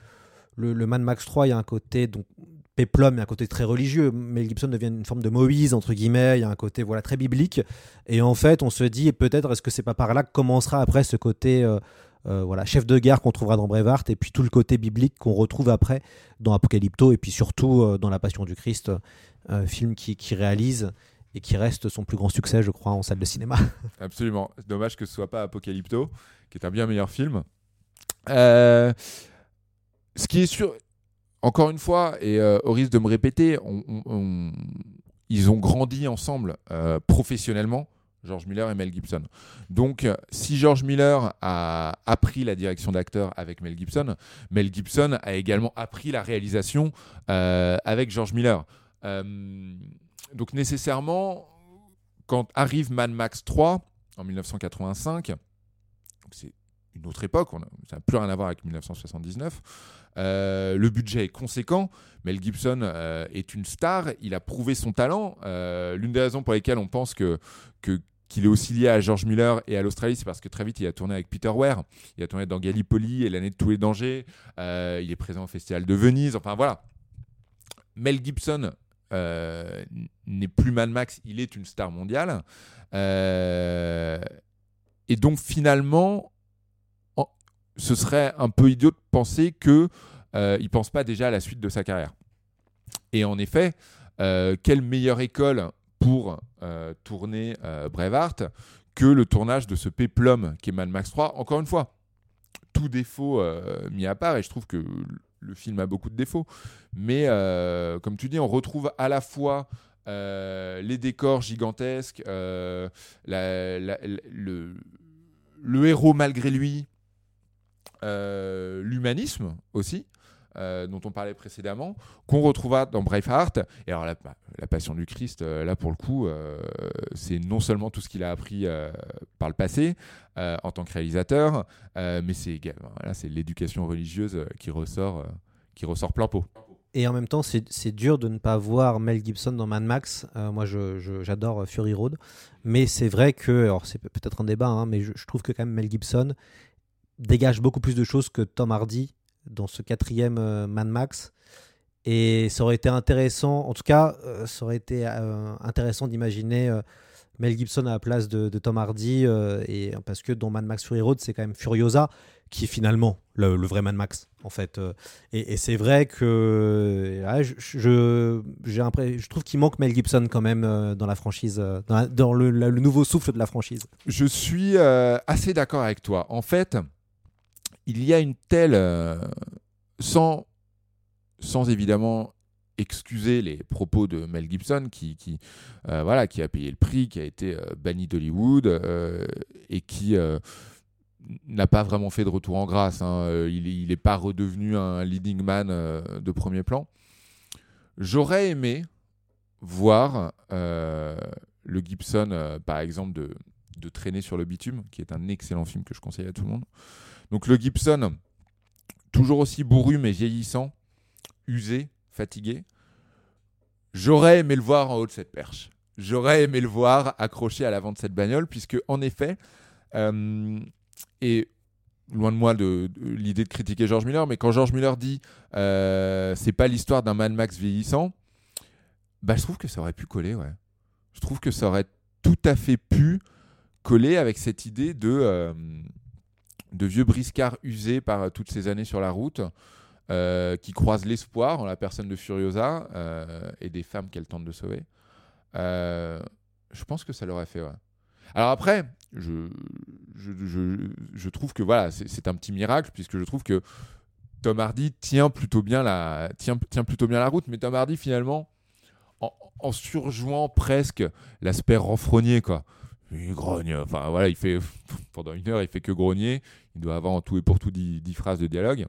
le, le, Mad Max 3, il y a un côté donc péplum, il y a un côté très religieux. Mel Gibson devient une forme de Moïse entre guillemets. Il y a un côté voilà très biblique. Et en fait, on se dit peut-être est-ce que c'est pas par là que commencera après ce côté euh, voilà, chef de guerre qu'on trouvera dans Brevard, et puis tout le côté biblique qu'on retrouve après dans Apocalypto, et puis surtout dans La Passion du Christ, film qui, qui, réalise et qui reste son plus grand succès, je crois, en salle de cinéma. Absolument. Dommage que ce soit pas Apocalypto, qui est un bien meilleur film. ce qui est sûr, encore une fois, et au risque de me répéter, ils ont grandi ensemble professionnellement. George Miller et Mel Gibson. Donc, si George Miller a appris la direction d'acteur avec Mel Gibson, Mel Gibson a également appris la réalisation euh, avec George Miller. Euh, donc, nécessairement, quand arrive Mad Max 3 en 1985, c'est une autre époque, on ça n'a plus rien à voir avec 1979. Euh, le budget est conséquent. Mel Gibson euh, est une star. Il a prouvé son talent. Euh, L'une des raisons pour lesquelles on pense que, qu'il est aussi lié à George Miller et à l'Australie, c'est parce que très vite il a tourné avec Peter Weir. Il a tourné dans Gallipoli et l'année de tous les dangers. Il est présent au Festival de Venise. Enfin voilà. Mel Gibson n'est plus Mad Max. Il est une star mondiale. et donc finalement ce serait un peu idiot de penser que euh, il pense pas déjà à la suite de sa carrière. Et en effet, euh, quelle meilleure école pour euh, tourner euh, Braveheart que le tournage de ce péplum qui est Mad Max 3 Encore une fois, tout défaut euh, mis à part, et je trouve que le film a beaucoup de défauts, mais euh, comme tu dis, on retrouve à la fois les décors gigantesques, la, le, héros malgré lui, euh, l'humanisme aussi, euh, dont on parlait précédemment, qu'on retrouvera dans Braveheart. Et alors, la, la Passion du Christ, euh, là, pour le coup, euh, c'est non seulement tout ce qu'il a appris par le passé en tant que réalisateur, mais c'est voilà, l'éducation religieuse qui ressort, qui ressort plein pot. Et en même temps, c'est dur de ne pas voir Mel Gibson dans Mad Max. Moi, j'adore Fury Road. Mais c'est vrai que, alors c'est peut-être un débat, hein, mais je, je, trouve que quand même Mel Gibson dégage beaucoup plus de choses que Tom Hardy dans ce quatrième euh, Mad Max. Et ça aurait été intéressant, en tout cas, euh, ça aurait été euh, intéressant d'imaginer Mel Gibson à la place de, Tom Hardy, et, parce que dans Mad Max Fury Road, c'est quand même Furiosa qui est finalement le, vrai Mad Max, en fait. Et, c'est vrai que je, trouve qu'il manque Mel Gibson quand même dans la franchise, dans, le, nouveau souffle de la franchise. Je suis assez d'accord avec toi. En fait, il y a une telle, euh, sans, sans évidemment excuser les propos de Mel Gibson qui, euh, voilà, qui a payé le prix, qui a été euh, banni d'Hollywood et qui n'a pas vraiment fait de retour en grâce. Hein. Il n'est pas redevenu un leading man de premier plan. J'aurais aimé voir le Gibson, par exemple, de Traîner sur le bitume, qui est un excellent film que je conseille à tout le monde. Donc le Gibson, toujours aussi bourru mais vieillissant, usé, fatigué. J'aurais aimé le voir en haut de cette perche. J'aurais aimé le voir accroché à l'avant de cette bagnole, puisque en effet, euh, et loin de moi de, l'idée de critiquer George Miller, mais quand George Miller dit euh, c'est pas l'histoire d'un Mad Max vieillissant, bah je trouve que ça aurait pu coller, ouais. Je trouve que ça aurait tout à fait pu coller avec cette idée de euh, de vieux briscards usés par toutes ces années sur la route, euh, qui croisent l'espoir en la personne de Furiosa euh, et des femmes qu'elle tente de sauver. euh, je pense que ça l'aurait fait. Alors après, je, je, je, trouve que voilà, c'est c'est un petit miracle puisque je trouve que Tom Hardy tient plutôt bien la, tient, tient plutôt bien la route, mais Tom Hardy finalement, en, en surjouant presque l'aspect renfrogné quoi. Il grogne, enfin voilà, il fait pendant une heure, il fait que grogner. Il doit avoir en tout et pour tout 10, 10 phrases de dialogue.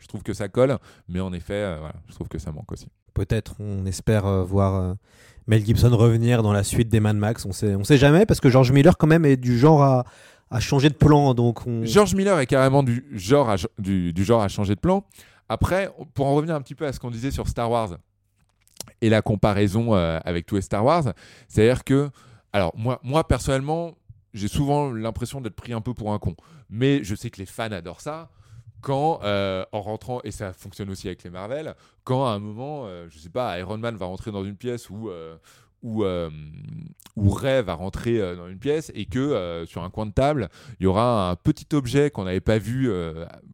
Je trouve que ça colle, mais en effet, euh, voilà, je trouve que ça manque aussi. Peut-être, on espère euh, voir euh, Mel Gibson revenir dans la suite des Mad Max. On sait, on sait jamais parce que George Miller quand même est du genre à, à changer de plan. Donc on... George Miller est carrément du genre, à, du, du genre à changer de plan. Après, pour en revenir un petit peu à ce qu'on disait sur Star Wars et la comparaison avec tous les Star Wars, c'est-à-dire que, alors moi, moi personnellement, j'ai souvent l'impression d'être pris un peu pour un con, mais je sais que les fans adorent ça. Quand, euh, en rentrant, et ça fonctionne aussi avec les Marvel, quand à un moment, euh, je sais pas, Iron Man va rentrer dans une pièce où, euh, où, euh, Ray va rentrer euh, dans une pièce et que sur un coin de table, il y aura un petit objet qu'on n'avait pas vu,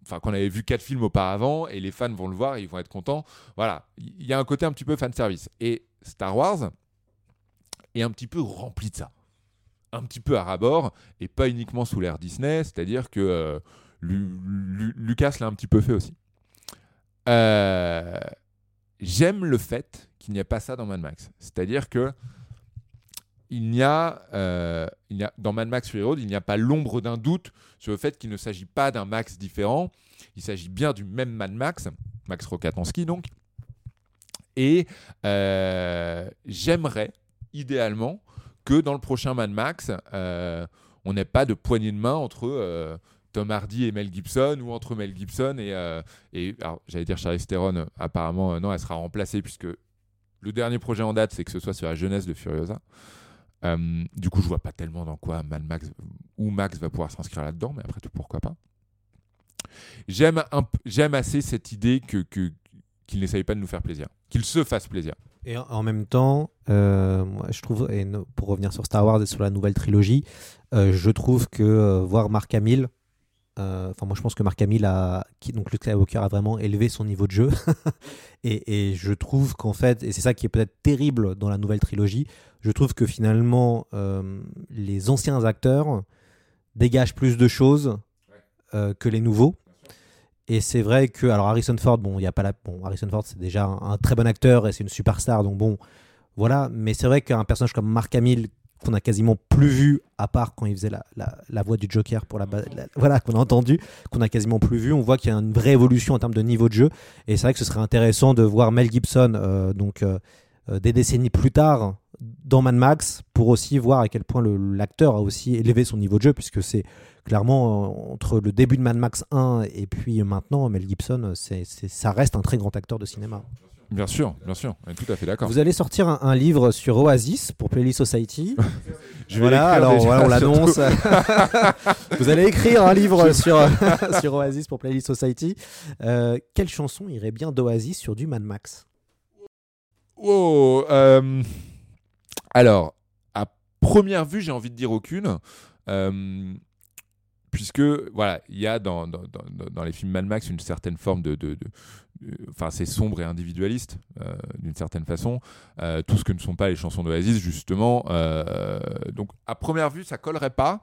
enfin qu'on avait vu quatre films auparavant et les fans vont le voir et ils vont être contents. Voilà, il y a un côté un petit peu fan service. Et Star Wars est un petit peu rempli de ça. Un petit peu à rabord et pas uniquement sous l'ère Disney, c'est-à-dire que euh, Lu- Lu- Lucas l'a un petit peu fait aussi. Euh, J'aime le fait qu'il n'y a pas ça dans Mad Max. C'est-à-dire que il n'y a, euh, a- dans Mad Max Fury Road, il n'y a pas l'ombre d'un doute sur le fait qu'il ne s'agit pas d'un Max différent. Il s'agit bien du même Mad Max, Max Rokatansky donc. Et j'aimerais, idéalement, que dans le prochain Mad Max, euh, on n'ait pas de poignée de main entre euh, Tom Hardy et Mel Gibson ou entre Mel Gibson et, euh, et j'allais dire Charlize Theron. Apparemment, non, elle sera remplacée puisque le dernier projet en date, c'est que ce soit sur la jeunesse de Furiosa. Du coup, je vois pas tellement dans quoi Mad Max ou Max va pouvoir s'inscrire là-dedans, mais après tout, pourquoi pas. J'aime assez cette idée que que- qu'il n'essaye pas de nous faire plaisir, qu'il se fasse plaisir. Et en- même temps, euh, moi, je trouve, et pour revenir sur Star Wars et sur la nouvelle trilogie, euh, je trouve que euh, voir Mark Hamill, enfin moi je pense que Mark Hamill a, qui, donc Luke Skywalker a vraiment élevé son niveau de jeu, et, et je trouve qu'en fait, et c'est ça qui est peut-être terrible dans la nouvelle trilogie, je trouve que finalement les anciens acteurs dégagent plus de choses que les nouveaux. Et c'est vrai que, alors Harrison Ford, bon, il a pas la, bon, Harrison Ford, c'est déjà un, très bon acteur et c'est une superstar, donc bon, voilà. Mais c'est vrai qu'un personnage comme Mark Hamill, qu'on a quasiment plus vu, à part quand il faisait la, la, voix du Joker pour la, la- voilà, qu'on a entendu, qu'on a quasiment plus vu, on voit qu'il y a une vraie évolution en termes de niveau de jeu. Et c'est vrai que ce serait intéressant de voir Mel Gibson, euh, donc euh, euh, des décennies plus tard, dans Mad Max, pour aussi voir à quel point l'acteur a aussi élevé son niveau de jeu, puisque c'est clairement euh, entre le début de Mad Max 1 et puis maintenant Mel Gibson c'est c'est- ça reste un très grand acteur de cinéma. Bien sûr, bien sûr, tout à fait d'accord. vous allez sortir un, un livre sur Oasis pour Playlist Society. Je vais voilà alors voilà, on l'annonce. Vous allez écrire un livre sur, sur Oasis pour Playlist Society. Euh, quelle chanson irait bien d'Oasis sur du Mad Max? Wow, euh, alors, à première vue, j'ai envie de dire aucune. euh, puisque, voilà, il y a dans, les films Mad Max une certaine forme de. de- Enfin, c'est sombre et individualiste, euh, d'une certaine façon. Euh, tout ce que ne sont pas les chansons d'Oasis, justement. Euh, donc, à première vue, ça collerait pas.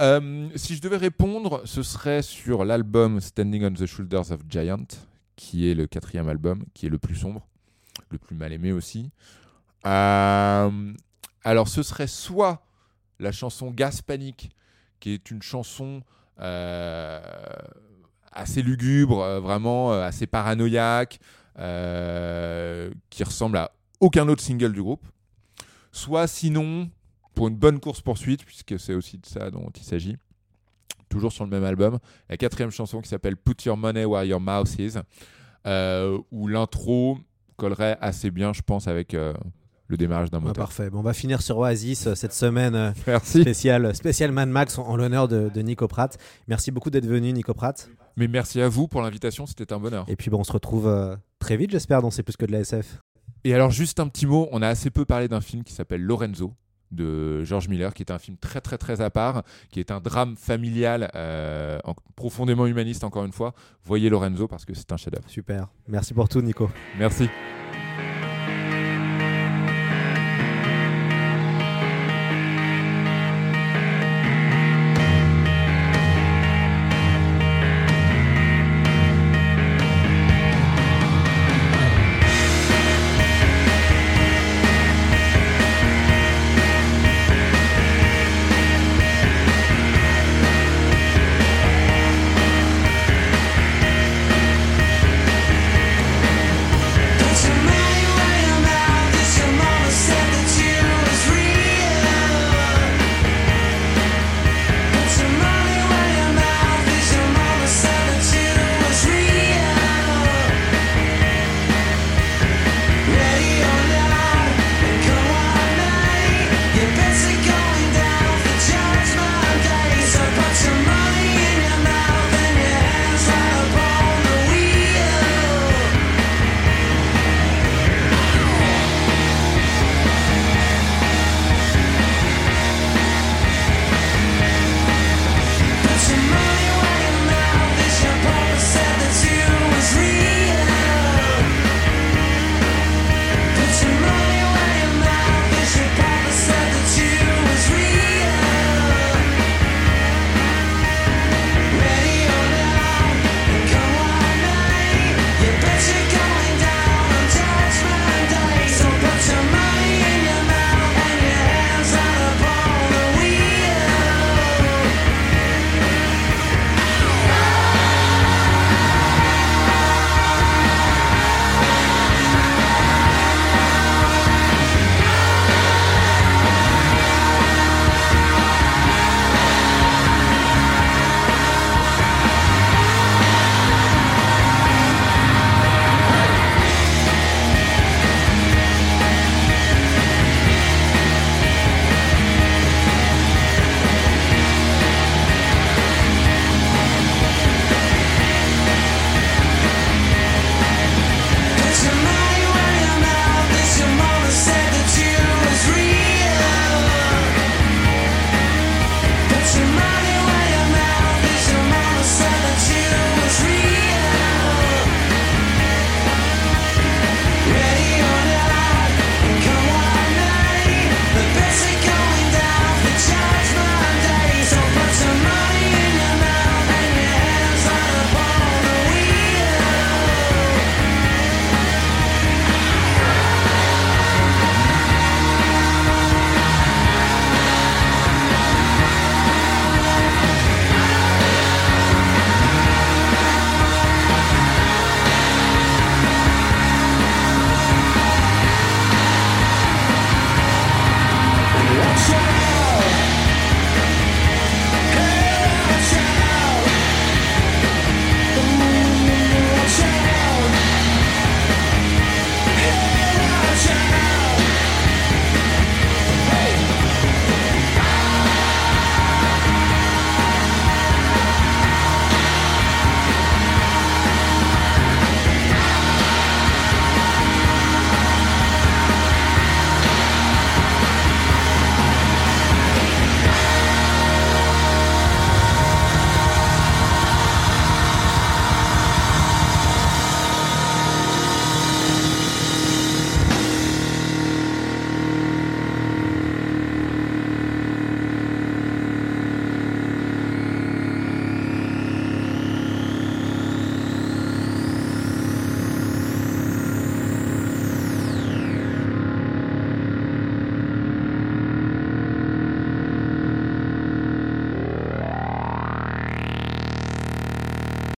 Euh, si je devais répondre, ce serait sur l'album Standing on the Shoulders of Giant, qui est le quatrième album, qui est le plus sombre le plus mal aimé aussi. Euh, alors, ce serait soit la chanson Gas Panic, qui est une chanson euh, assez lugubre, euh, vraiment assez paranoïaque, qui ressemble à aucun autre single du groupe. Soit sinon, pour une bonne course-poursuite, puisque c'est aussi de ça dont il s'agit, toujours sur le même album, la quatrième chanson qui s'appelle Put Your Money Where Your Mouth Is, où l'intro collerait assez bien, je pense, avec le démarrage d'un Ouais, moteur. parfait bon, on va finir sur Oasis euh, cette semaine euh, Merci. spéciale spéciale Mad Max en, en l'honneur de, de Nico Pratt merci beaucoup d'être venu Nico Pratt Mais merci à vous pour l'invitation, c'était un bonheur. Et puis bon, on se retrouve euh, très vite, j'espère, dans C'est plus que de la SF. Et alors, juste un petit mot, on a assez peu parlé d'un film qui s'appelle Lorenzo de George Miller, qui est un film très très très à part, qui est un drame familial euh, en- profondément humaniste encore une fois. Voyez Lorenzo parce que c'est un chef-d'œuvre. Super. Merci pour tout, Nico. Merci.